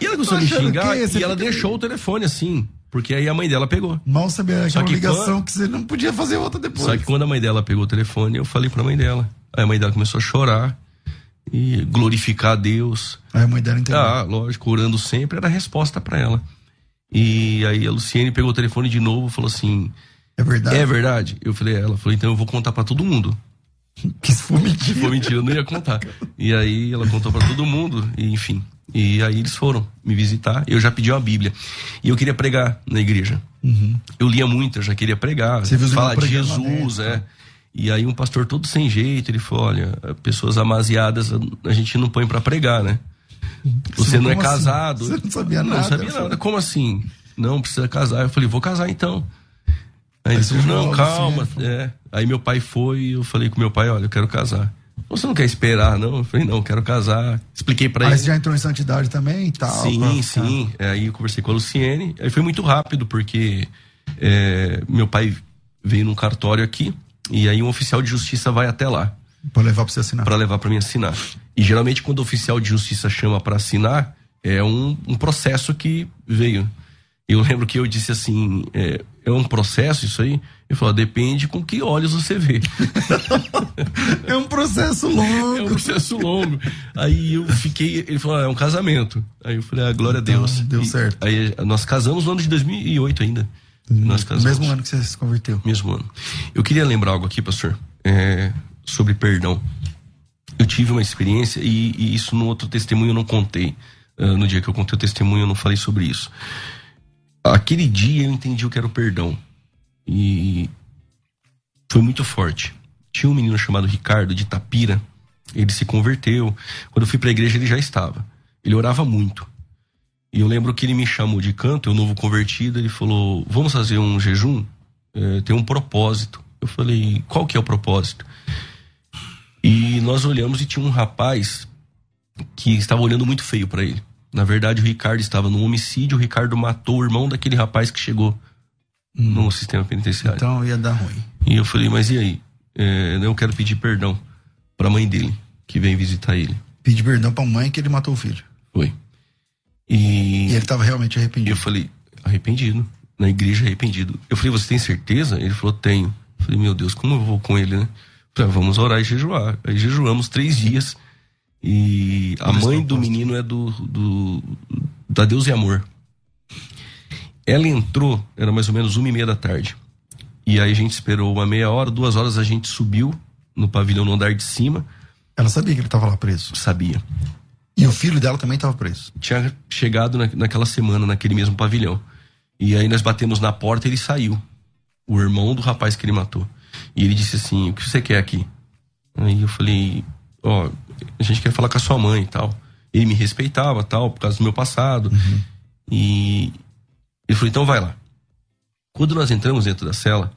[SPEAKER 2] E ela começou a me xingar e ela deixou o telefone assim. Porque aí a mãe dela pegou.
[SPEAKER 1] Mal saber
[SPEAKER 2] Só
[SPEAKER 1] aquela
[SPEAKER 2] que
[SPEAKER 1] ligação
[SPEAKER 2] quando-
[SPEAKER 1] que você não podia fazer outra depois.
[SPEAKER 2] Só que quando a mãe dela pegou o telefone, eu falei pra mãe dela. Aí a mãe dela começou a chorar e glorificar a Deus.
[SPEAKER 1] Aí a mãe dela entendeu.
[SPEAKER 2] Ah, lógico, orando sempre era a resposta pra ela. E aí a Luciene pegou o telefone de novo e falou assim:
[SPEAKER 1] é verdade.
[SPEAKER 2] É verdade? Eu falei, ela falou, então eu vou contar pra todo mundo. [LAUGHS]
[SPEAKER 1] Que se for
[SPEAKER 2] Se
[SPEAKER 1] mentira.
[SPEAKER 2] for mentira, eu não ia contar. E aí ela contou pra todo mundo, e enfim. E aí eles foram me visitar. Eu já pedi uma Bíblia. E eu queria pregar na igreja. Eu lia muito, eu já queria pregar.
[SPEAKER 1] Uhum. Você viu
[SPEAKER 2] falar de Jesus, é. E aí um pastor todo sem jeito, ele falou, olha, pessoas amaziadas a gente não põe pra pregar, né? Você não é
[SPEAKER 1] assim?
[SPEAKER 2] casado.
[SPEAKER 1] Você não sabia nada.
[SPEAKER 2] Não sabia nada. Como assim? Não, precisa casar. Eu falei, vou casar então. Aí ele falou, não,
[SPEAKER 1] logo
[SPEAKER 2] calma.
[SPEAKER 1] assim,
[SPEAKER 2] é. Aí meu pai foi e eu falei com meu pai, olha, eu quero casar. Você não quer esperar, não? Eu falei, não, quero casar. Expliquei para ele.
[SPEAKER 1] Mas já entrou em santidade também e tal?
[SPEAKER 2] Sim, sim. É, aí eu conversei com a Luciene. Aí foi muito rápido, porque é, meu pai veio num cartório aqui, e aí um oficial de justiça vai até lá.
[SPEAKER 1] Para levar para você assinar.
[SPEAKER 2] Para levar para mim assinar. E geralmente quando o oficial de justiça chama para assinar, é um, um processo que veio. Eu lembro que eu disse assim: é, é um processo isso aí? Ele falou: depende com que olhos você vê. [LAUGHS]
[SPEAKER 1] é um processo longo.
[SPEAKER 2] É um processo longo. Aí eu fiquei. Ele falou: ah, é um casamento. Aí eu falei: ah, glória
[SPEAKER 1] então,
[SPEAKER 2] a Deus.
[SPEAKER 1] Deu
[SPEAKER 2] e,
[SPEAKER 1] certo.
[SPEAKER 2] Aí nós casamos no ano de 2008 ainda.
[SPEAKER 1] Hum, nós casamos. Mesmo ano que você se converteu.
[SPEAKER 2] Mesmo ano. Eu queria lembrar algo aqui, pastor, é, sobre perdão. Eu tive uma experiência e, e, isso no outro testemunho eu não contei. Uh, no dia que eu contei o testemunho eu não falei sobre isso aquele dia eu entendi o que era o perdão. E foi muito forte. Tinha um menino chamado Ricardo de Tapira. Ele se converteu. Quando eu fui para a igreja, ele já estava. Ele orava muito. E eu lembro que ele me chamou de canto, eu novo convertido. Ele falou: Vamos fazer um jejum? É, tem um propósito. Eu falei: Qual que é o propósito? E nós olhamos e tinha um rapaz que estava olhando muito feio para ele. Na verdade, o Ricardo estava num homicídio, o Ricardo matou o irmão daquele rapaz que chegou no sistema penitenciário.
[SPEAKER 1] Então ia dar ruim.
[SPEAKER 2] E eu falei, mas e aí? É, eu quero pedir perdão para a mãe dele, que vem visitar ele.
[SPEAKER 1] Pedir perdão para a mãe que ele matou o filho.
[SPEAKER 2] Foi.
[SPEAKER 1] E, e ele estava realmente arrependido.
[SPEAKER 2] Eu falei, arrependido. Na igreja, arrependido. Eu falei, você tem certeza? Ele falou, tenho. Eu falei, meu Deus, como eu vou com ele, né? Ah, vamos orar e jejuar. Aí jejuamos três dias. E a mãe do menino é do, do da Deus e Amor. Ela entrou, era mais ou menos uma e meia da tarde. E aí a gente esperou uma meia hora, duas horas a gente subiu no pavilhão no andar de cima.
[SPEAKER 1] Ela sabia que ele estava lá preso?
[SPEAKER 2] Sabia.
[SPEAKER 1] E o filho dela também estava preso?
[SPEAKER 2] Tinha chegado na, naquela semana, naquele mesmo pavilhão. E aí nós batemos na porta e ele saiu. O irmão do rapaz que ele matou. E ele disse assim: O que você quer aqui? Aí eu falei: Ó, oh, a gente quer falar com a sua mãe e tal. Ele me respeitava tal, por causa do meu passado. Uhum. E ele falou, então vai lá. Quando nós entramos dentro da cela,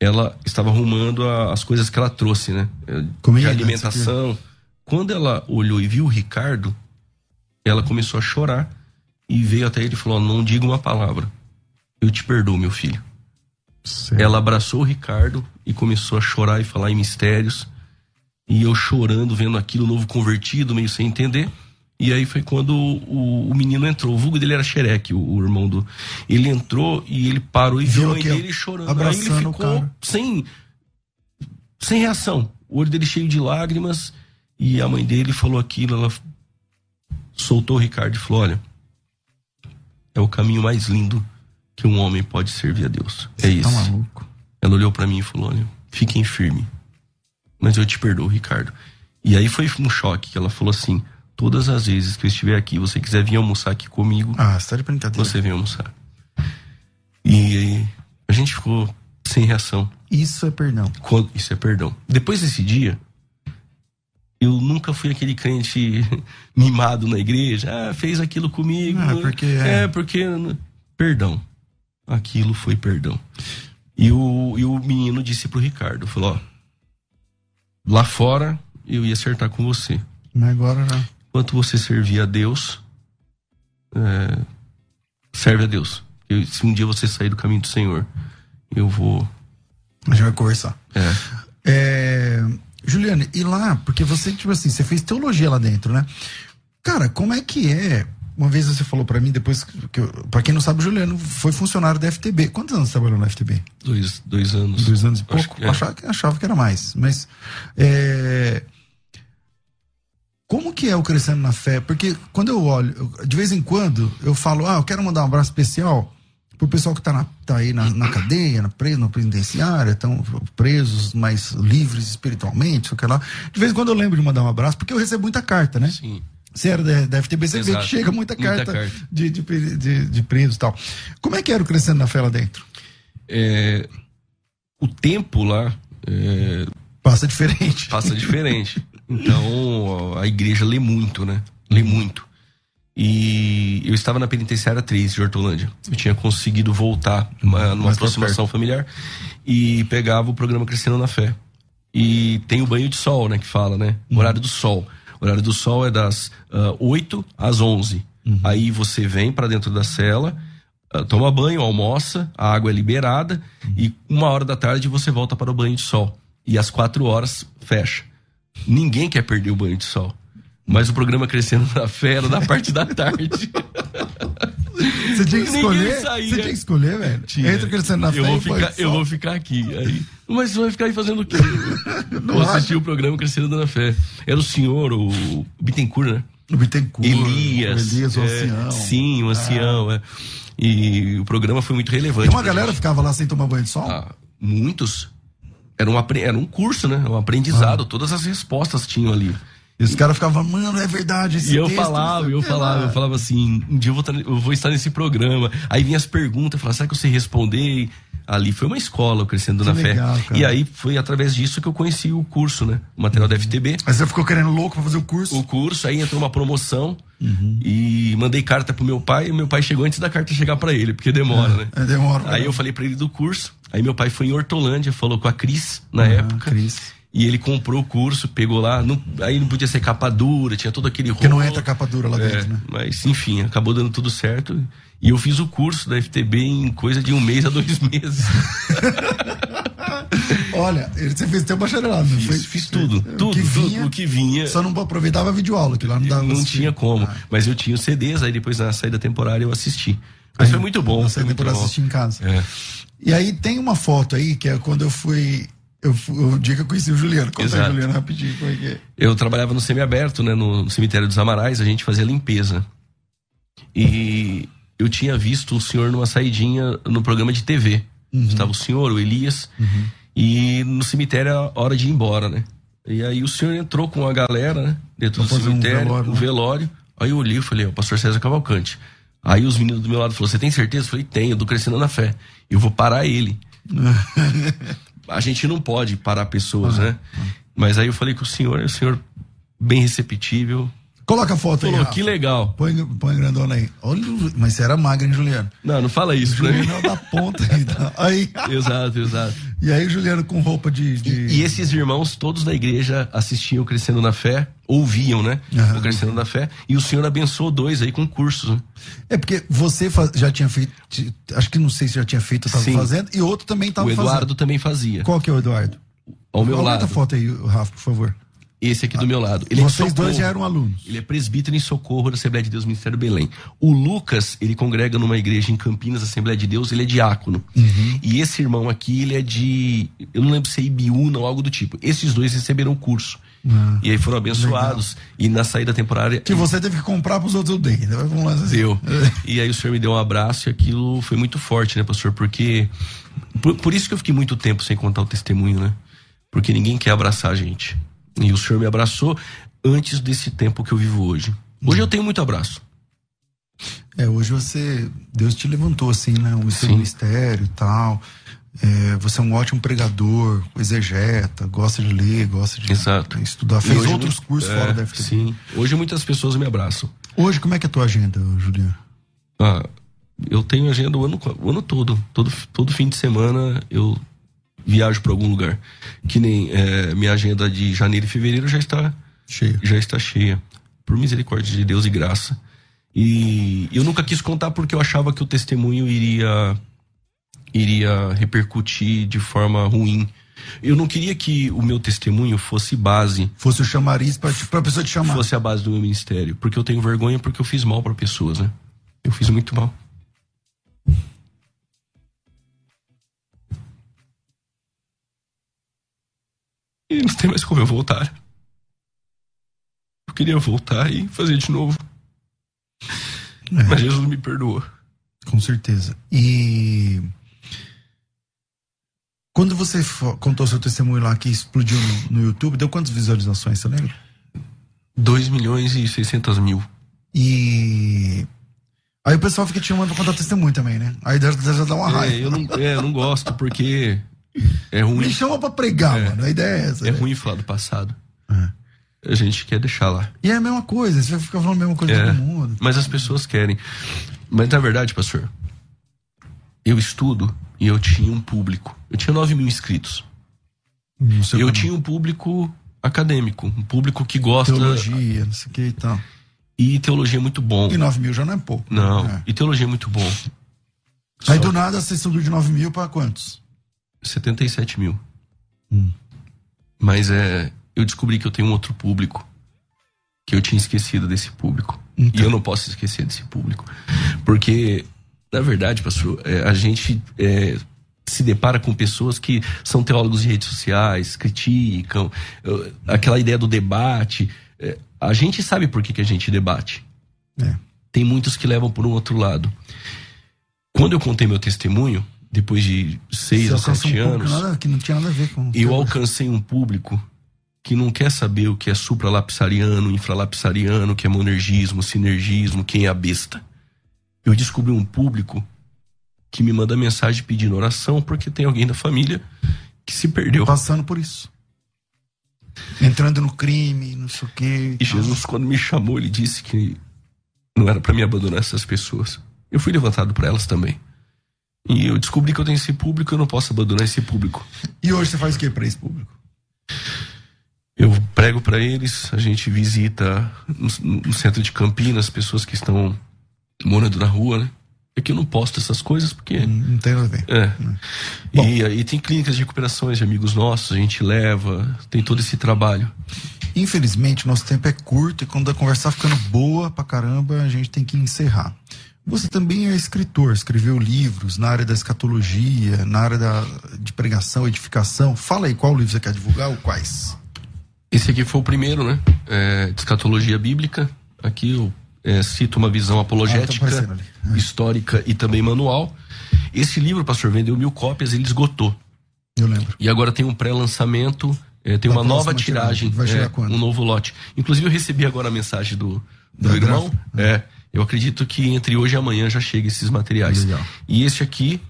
[SPEAKER 2] ela estava arrumando a, as coisas que ela trouxe, né?
[SPEAKER 1] Comida,
[SPEAKER 2] de alimentação. Quando ela olhou e viu o Ricardo, ela começou a chorar e veio até ele e falou: Não diga uma palavra. Eu te perdoo, meu filho. Certo. Ela abraçou o Ricardo e começou a chorar e falar em mistérios. E eu chorando, vendo aquilo, novo convertido, meio sem entender. E aí foi quando o, o menino entrou. O vulgo dele era Xereque, o, o, irmão do. Ele entrou e ele parou e viu a mãe dele chorando. Aí ele ficou sem, sem reação. O olho dele cheio de lágrimas. E a mãe dele falou aquilo. Ela soltou o Ricardo e falou: Olha, é o caminho mais lindo que um homem pode servir a Deus. É isso. Tá maluco. Ela olhou para mim e falou: Olha, fiquem firmes mas eu te perdoo, Ricardo. E aí foi um choque que ela falou assim: todas as vezes que eu estiver aqui, você quiser vir almoçar aqui comigo,
[SPEAKER 1] ah, você tá de brincadeira.
[SPEAKER 2] Você vem almoçar. E a gente ficou sem reação.
[SPEAKER 1] Isso é perdão.
[SPEAKER 2] Isso é perdão. Depois desse dia, eu nunca fui aquele crente [LAUGHS] mimado na igreja. Ah, fez aquilo comigo.
[SPEAKER 1] Ah, porque é.
[SPEAKER 2] é porque. Perdão. Aquilo foi perdão. E o, e o menino disse pro Ricardo: falou, ó Lá fora, eu ia acertar com você.
[SPEAKER 1] Mas agora já.
[SPEAKER 2] Enquanto você servir a Deus, é, serve a Deus. Eu, se um dia você sair do caminho do Senhor, eu vou.
[SPEAKER 1] A gente vai conversar.
[SPEAKER 2] É.
[SPEAKER 1] é. Juliane, e lá, porque você, tipo assim, você fez teologia lá dentro, né? Cara, como é que é? Uma vez você falou para mim, depois que. para quem não sabe, o Juliano foi funcionário da FTB. Quantos anos você trabalhou na FTB?
[SPEAKER 2] Dois, dois anos.
[SPEAKER 1] Dois anos e pouco? Que, é. achava, achava, que era mais. Mas. É... Como que é o Crescendo na Fé? Porque quando eu olho, de vez em quando, eu falo, ah, eu quero mandar um abraço especial pro pessoal que tá, na, tá aí na, na cadeia, na, preso, na penitenciária, estão presos, mais livres espiritualmente, sei lá. De vez em quando eu lembro de mandar um abraço, porque eu recebo muita carta, né?
[SPEAKER 2] Sim.
[SPEAKER 1] Era da, FTB, você vê que chega muita carta, muita carta. De, de, de, de presos e tal. Como é que era o Crescendo na Fé lá dentro?
[SPEAKER 2] É, o tempo lá... É,
[SPEAKER 1] passa diferente.
[SPEAKER 2] Passa diferente. Então, a igreja lê muito, né? Lê muito. E eu estava na penitenciária 3 de Hortolândia. Eu tinha conseguido voltar numa, numa aproximação familiar e pegava o programa Crescendo na Fé. e tem o banho de sol, né? Que fala, né? O horário do sol. O horário do sol é das uh, 8 às 11. Uhum. Aí você vem para dentro da cela, uh, toma banho, almoça, a água é liberada uhum. e uma hora da tarde você volta para o banho de sol. E às quatro horas fecha. Ninguém quer perder o banho de sol. Mas o programa Crescendo na Fé era da parte da tarde.
[SPEAKER 1] Você tinha que escolher? Você tinha que escolher, velho? Tinha. Entra Crescendo na
[SPEAKER 2] eu
[SPEAKER 1] Fé
[SPEAKER 2] vou ficar, Eu vou ficar aqui. Aí, mas você vai ficar aí fazendo o quê? [LAUGHS] Não vou assistir o programa Crescendo na Fé. Era o senhor, o Bittencourt, né?
[SPEAKER 1] O Bittencourt.
[SPEAKER 2] Elias.
[SPEAKER 1] O Elias, o
[SPEAKER 2] é,
[SPEAKER 1] ancião.
[SPEAKER 2] Sim, o ancião, ah. é. E o programa foi muito relevante.
[SPEAKER 1] E uma galera gente. ficava lá sem tomar banho de sol?
[SPEAKER 2] Ah, muitos. Era um, era um curso, né? Um aprendizado. Ah. Todas as respostas tinham ali.
[SPEAKER 1] E os caras ficavam, mano, é verdade. Esse
[SPEAKER 2] e eu falava, eu falava, eu falava assim, um dia eu vou, eu vou, estar nesse programa. Aí vinha as perguntas, eu falava, será que eu sei responder? Ali foi uma escola, Crescendo que na legal, Fé. Cara. E aí foi através disso que eu conheci o curso, né? O material uhum. da FTB.
[SPEAKER 1] Mas você ficou querendo louco pra fazer o curso?
[SPEAKER 2] O curso, aí entrou uma promoção uhum. e mandei carta pro meu pai. E meu pai chegou antes da carta chegar para ele, porque demora, é, né?
[SPEAKER 1] É, demora.
[SPEAKER 2] Aí eu falei para ele do curso. Aí meu pai foi em Hortolândia, falou com a Cris na uhum, época. Cris. E ele comprou o curso, pegou lá. Não, aí não podia ser capa dura, tinha todo aquele rolo.
[SPEAKER 1] Porque não entra capa dura lá é, dentro, né?
[SPEAKER 2] Mas, enfim, acabou dando tudo certo. E eu fiz o curso da FTB em coisa de um mês a dois [LAUGHS] meses. [LAUGHS]
[SPEAKER 1] Olha, você fez teu bacharelado,
[SPEAKER 2] fiz,
[SPEAKER 1] foi?
[SPEAKER 2] Fiz tudo, tudo, que vinha, tudo, o que vinha.
[SPEAKER 1] Só não aproveitava videoaula, que lá não dava.
[SPEAKER 2] Não tinha como. Ah. Mas eu tinha os CDs, aí depois na saída temporária eu assisti. Mas foi muito bom. Na
[SPEAKER 1] saída temporária
[SPEAKER 2] assisti
[SPEAKER 1] em casa. É. E aí tem uma foto aí, que é quando eu fui eu, o dia que eu conheci o Juliano. Conta Exato. aí, Juliano, rapidinho, como é que é?
[SPEAKER 2] Eu trabalhava no semiaberto, né, no cemitério dos Amarais, a gente fazia limpeza. E eu tinha visto o senhor numa saidinha no programa de TV. Uhum. Estava o senhor, o Elias, uhum. e no cemitério era hora de ir embora, né? E aí o senhor entrou com a galera, né? Dentro do cemitério, um velório, um né? velório. Aí eu olhei e falei, o pastor César Cavalcante. Aí os meninos do meu lado falaram, você tem certeza? Eu falei, tenho, eu tô crescendo na fé. Eu vou parar ele. [LAUGHS] a gente não pode parar pessoas, né? Mas aí eu falei com o senhor, o senhor bem receptível.
[SPEAKER 1] Coloca a foto
[SPEAKER 2] Falou,
[SPEAKER 1] aí.
[SPEAKER 2] Falou, que legal.
[SPEAKER 1] Põe, põe grandona aí. Olha, mas você era magra, hein, Juliano?
[SPEAKER 2] Não, não fala isso, né?
[SPEAKER 1] Juliano é da ponta aí. Tá? aí. [LAUGHS]
[SPEAKER 2] exato, exato.
[SPEAKER 1] E aí, Juliano com roupa de. de...
[SPEAKER 2] E, e, esses irmãos, todos da igreja, assistiam Crescendo na Fé, ouviam, né? Uhum. O Crescendo na Fé. E o senhor abençoou dois aí com cursos. Né?
[SPEAKER 1] É porque você faz, já tinha feito. Acho que não sei se já tinha feito, estava fazendo. E outro também estava
[SPEAKER 2] fazendo. O Eduardo também fazia.
[SPEAKER 1] Qual que é o Eduardo?
[SPEAKER 2] Ao meu Aumenta lado.
[SPEAKER 1] a foto aí, Rafa, por favor.
[SPEAKER 2] Esse aqui do meu lado.
[SPEAKER 1] Ele é Vocês é dois já eram alunos.
[SPEAKER 2] Ele é presbítero em socorro da Assembleia de Deus Ministério Belém. O Lucas, ele congrega numa igreja em Campinas, Assembleia de Deus, ele é diácono. Uhum. E esse irmão aqui, ele é de. Eu não lembro se é Ibiúna ou algo do tipo. Esses dois receberam o curso. Ah, e aí foram abençoados. Legal. E na saída temporária.
[SPEAKER 1] Que você teve que comprar pros outros eu dei. Né? Vamos lá,
[SPEAKER 2] assim. Deu. e aí o senhor me deu um abraço e aquilo foi muito forte, né, pastor? Porque. Por, por isso que eu fiquei muito tempo sem contar o testemunho, né? Porque ninguém quer abraçar a gente. E o Senhor me abraçou antes desse tempo que eu vivo hoje. Hoje eu tenho muito abraço.
[SPEAKER 1] É, hoje você. Deus te levantou, assim, né? O seu ministério e tal. É, você é um ótimo pregador, exegeta, gosta de ler, gosta de
[SPEAKER 2] Exato.
[SPEAKER 1] estudar. Fez outros cursos é, fora da FTB.
[SPEAKER 2] Sim. Hoje muitas pessoas me abraçam.
[SPEAKER 1] Hoje, como é que é a tua agenda, Juliano?
[SPEAKER 2] Ah, eu tenho agenda o ano, o ano todo. todo. Todo fim de semana eu viajo para algum lugar. Que nem é, minha agenda de janeiro e fevereiro já está cheia. Já está cheia. Por misericórdia de Deus e graça. E eu nunca quis contar porque eu achava que o testemunho iria iria repercutir de forma ruim. Eu não queria que o meu testemunho fosse base.
[SPEAKER 1] Fosse o chamariz para a pessoa te chamar.
[SPEAKER 2] Fosse a base do meu ministério. Porque eu tenho vergonha porque eu fiz mal para pessoas, né? Eu fiz muito mal. E não tem mais como eu voltar. Eu queria voltar e fazer de novo. É. Mas Jesus me perdoou.
[SPEAKER 1] Com certeza. E quando você contou seu testemunho lá que explodiu no, no YouTube, deu quantas visualizações, você lembra?
[SPEAKER 2] 2 milhões e 600 mil.
[SPEAKER 1] E aí o pessoal fica te chamando pra contar testemunho também, né? Aí já dá uma raiva.
[SPEAKER 2] É, eu não, é, eu não gosto porque é ruim.
[SPEAKER 1] Me chama pra pregar, é, mano. A ideia é essa.
[SPEAKER 2] É né? ruim falar do passado. É. A gente quer deixar lá.
[SPEAKER 1] E é a mesma coisa, você vai ficar falando a mesma coisa é, todo mundo.
[SPEAKER 2] Mas as pessoas querem. Mas na verdade, pastor, eu estudo e eu tinha um público. Eu tinha 9 mil inscritos. Eu tinha um público acadêmico, um público que gosta.
[SPEAKER 1] Teologia, não sei o que e tal.
[SPEAKER 2] E teologia é muito bom.
[SPEAKER 1] E 9 mil já não é pouco.
[SPEAKER 2] Não, é. e teologia é muito bom.
[SPEAKER 1] Aí Só... do nada você subiu de 9 mil para quantos?
[SPEAKER 2] 77 mil. Hum. Mas é. Eu descobri que eu tenho um outro público. Que eu tinha esquecido desse público. Então. E eu não posso esquecer desse público. Porque, na verdade, pastor, é, a gente é, se depara com pessoas que são teólogos de redes sociais, criticam, aquela ideia do debate. É, a gente sabe por que, que a gente debate. É. Tem muitos que levam por um outro lado. Quando eu contei meu testemunho, depois de seis ou sete um anos,
[SPEAKER 1] nada, que não tinha nada a ver com
[SPEAKER 2] eu alcancei um público que não quer saber o que é supralapsariano, infralapsariano, o que é monergismo, sinergismo, quem é a besta. Eu descobri um público que me manda mensagem pedindo oração porque tem alguém da família que se perdeu.
[SPEAKER 1] Passando por isso. Entrando no crime, não sei o quê.
[SPEAKER 2] E Jesus, quando me chamou, ele disse que não era para me abandonar essas pessoas. Eu fui levantado para elas também. E eu descobri que eu tenho esse público, eu não posso abandonar esse público.
[SPEAKER 1] E hoje você faz o que para esse público?
[SPEAKER 2] Eu prego para eles, a gente visita no, no, centro de Campinas pessoas que estão morando na rua, né? É que eu não posto essas coisas porque.
[SPEAKER 1] Não tem nada a ver.
[SPEAKER 2] É. E aí tem clínicas de recuperações de amigos nossos, a gente leva, tem todo esse trabalho.
[SPEAKER 1] Infelizmente, nosso tempo é curto e quando a conversa tá ficando boa pra caramba, a gente tem que encerrar. Você também é escritor, escreveu livros na área da escatologia, na área da, de pregação, edificação. Fala aí qual livro você quer divulgar ou quais?
[SPEAKER 2] Esse aqui foi o primeiro, né? É, de escatologia bíblica. Aqui eu é, cito uma visão apologética, ah, tá é. histórica e também manual. Esse livro, pastor, vendeu mil cópias, ele esgotou.
[SPEAKER 1] Eu lembro.
[SPEAKER 2] E agora tem um pré-lançamento, é, tem uma nova tiragem,
[SPEAKER 1] vai chegar é, quando?
[SPEAKER 2] um novo lote. Inclusive eu recebi agora a mensagem do, do irmão. É, eu acredito que entre hoje e amanhã já chega esses materiais. Legal. E esse aqui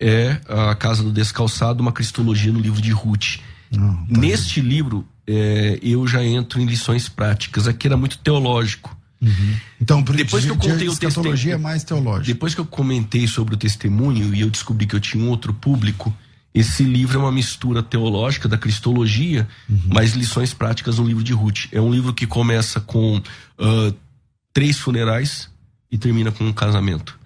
[SPEAKER 2] é a Casa do Descalçado, uma cristologia no livro de Ruth. Não, tá Neste bem. livro, é, eu já entro em lições práticas. Aqui era muito teológico.
[SPEAKER 1] Uhum. Então, depois que eu contei o testemunho, é mais teológico.
[SPEAKER 2] Depois que eu comentei sobre o testemunho e eu descobri que eu tinha um outro público, esse livro é uma mistura teológica da cristologia, uhum. mas lições práticas no livro de Ruth. É um livro que começa com uh, três funerais e termina com um casamento.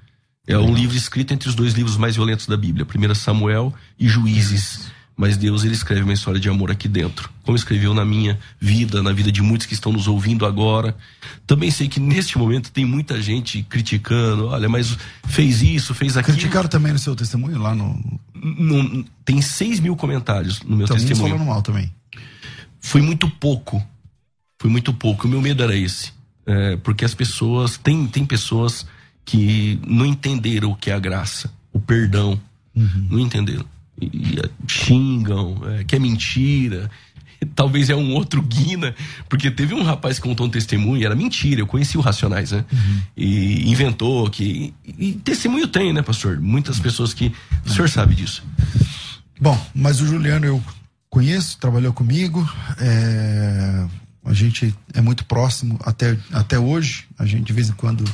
[SPEAKER 2] É um livro escrito entre os dois livros mais violentos da Bíblia, 1 Samuel e Juízes mas Deus ele escreve uma história de amor aqui dentro, como escreveu na minha vida, na vida de muitos que estão nos ouvindo agora. Também sei que neste momento tem muita gente criticando, olha, mas fez isso, fez aquilo.
[SPEAKER 1] Criticaram também no seu testemunho lá no.
[SPEAKER 2] no tem 6 mil comentários no meu então, testemunho.
[SPEAKER 1] falando mal também.
[SPEAKER 2] Foi muito pouco. Foi muito pouco. O meu medo era esse. É, porque as pessoas. Tem, tem pessoas que não entenderam o que é a graça, o perdão. Uhum. Não entenderam e, xingam, é, que é mentira. Talvez é um outro Guina, porque teve um rapaz que contou um testemunho, era mentira, eu conheci o Racionais, né? Uhum. E inventou que. E, testemunho tem, né, pastor? Muitas pessoas que. O senhor sabe disso.
[SPEAKER 1] Bom, mas o Juliano eu conheço, trabalhou comigo, é, a gente é muito próximo até, até hoje, a gente de vez em quando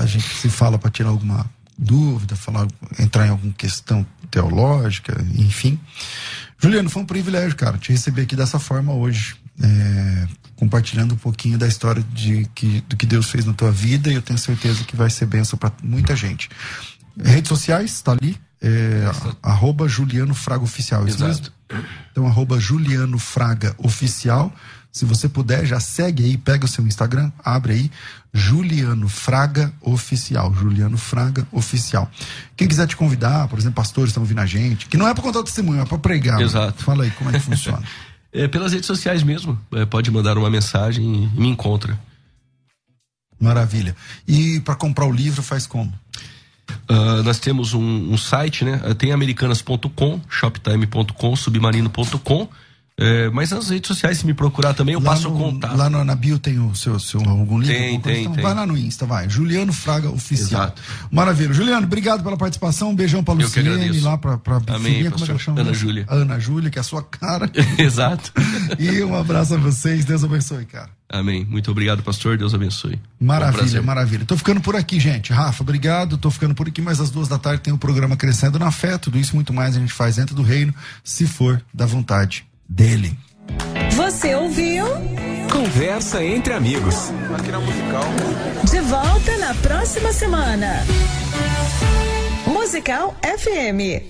[SPEAKER 1] a gente se fala para tirar alguma dúvida, falar, entrar em alguma questão teológica, enfim. Juliano, foi um privilégio, cara, te receber aqui dessa forma hoje, é, compartilhando um pouquinho da história de que, do que Deus fez na tua vida e eu tenho certeza que vai ser benção para muita gente. Redes sociais, está ali, é, arroba Juliano Fraga Oficial, isso Exato. mesmo? Então, arroba Juliano Fraga Oficial. Se você puder, já segue aí, pega o seu Instagram, abre aí, Juliano Fraga Oficial. Juliano Fraga Oficial. Quem quiser te convidar, por exemplo, pastores estão ouvindo a gente, que não é para contar o testemunho, é para pregar.
[SPEAKER 2] Exato.
[SPEAKER 1] Fala aí como é que funciona. [LAUGHS]
[SPEAKER 2] é pelas redes sociais mesmo. É, pode mandar uma mensagem e me encontra.
[SPEAKER 1] Maravilha. E para comprar o livro faz como?
[SPEAKER 2] Uh, nós temos um, um, site, né? Tem americanas.com, shoptime.com, submarino.com. É, mas nas redes sociais, se me procurar também, eu lá passo no,
[SPEAKER 1] o
[SPEAKER 2] contato.
[SPEAKER 1] Lá no, na bio tem o seu, seu algum
[SPEAKER 2] link? Tem, tem,
[SPEAKER 1] então,
[SPEAKER 2] tem.
[SPEAKER 1] Vai lá no Insta, vai. Juliano Fraga Oficial. Exato. Maravilha. Juliano, obrigado pela participação. Um beijão pra Luciene, lá pra, pra
[SPEAKER 2] Amém, filhinha, como é que ela chama? Ana Júlia.
[SPEAKER 1] Ana Júlia, que é a sua cara. [LAUGHS]
[SPEAKER 2] Exato.
[SPEAKER 1] e um abraço a vocês. Deus abençoe, cara.
[SPEAKER 2] Amém. Muito obrigado, pastor. Deus abençoe.
[SPEAKER 1] Maravilha, um maravilha. Tô ficando por aqui, gente. Rafa, obrigado. Tô ficando por aqui, mas às duas da tarde tem o um programa Crescendo na Fé. Tudo isso muito mais a gente faz dentro do reino, se for da vontade dele.
[SPEAKER 4] Você ouviu?
[SPEAKER 3] Conversa entre amigos.
[SPEAKER 5] Aqui na musical.
[SPEAKER 4] De volta na próxima semana. Musical FM.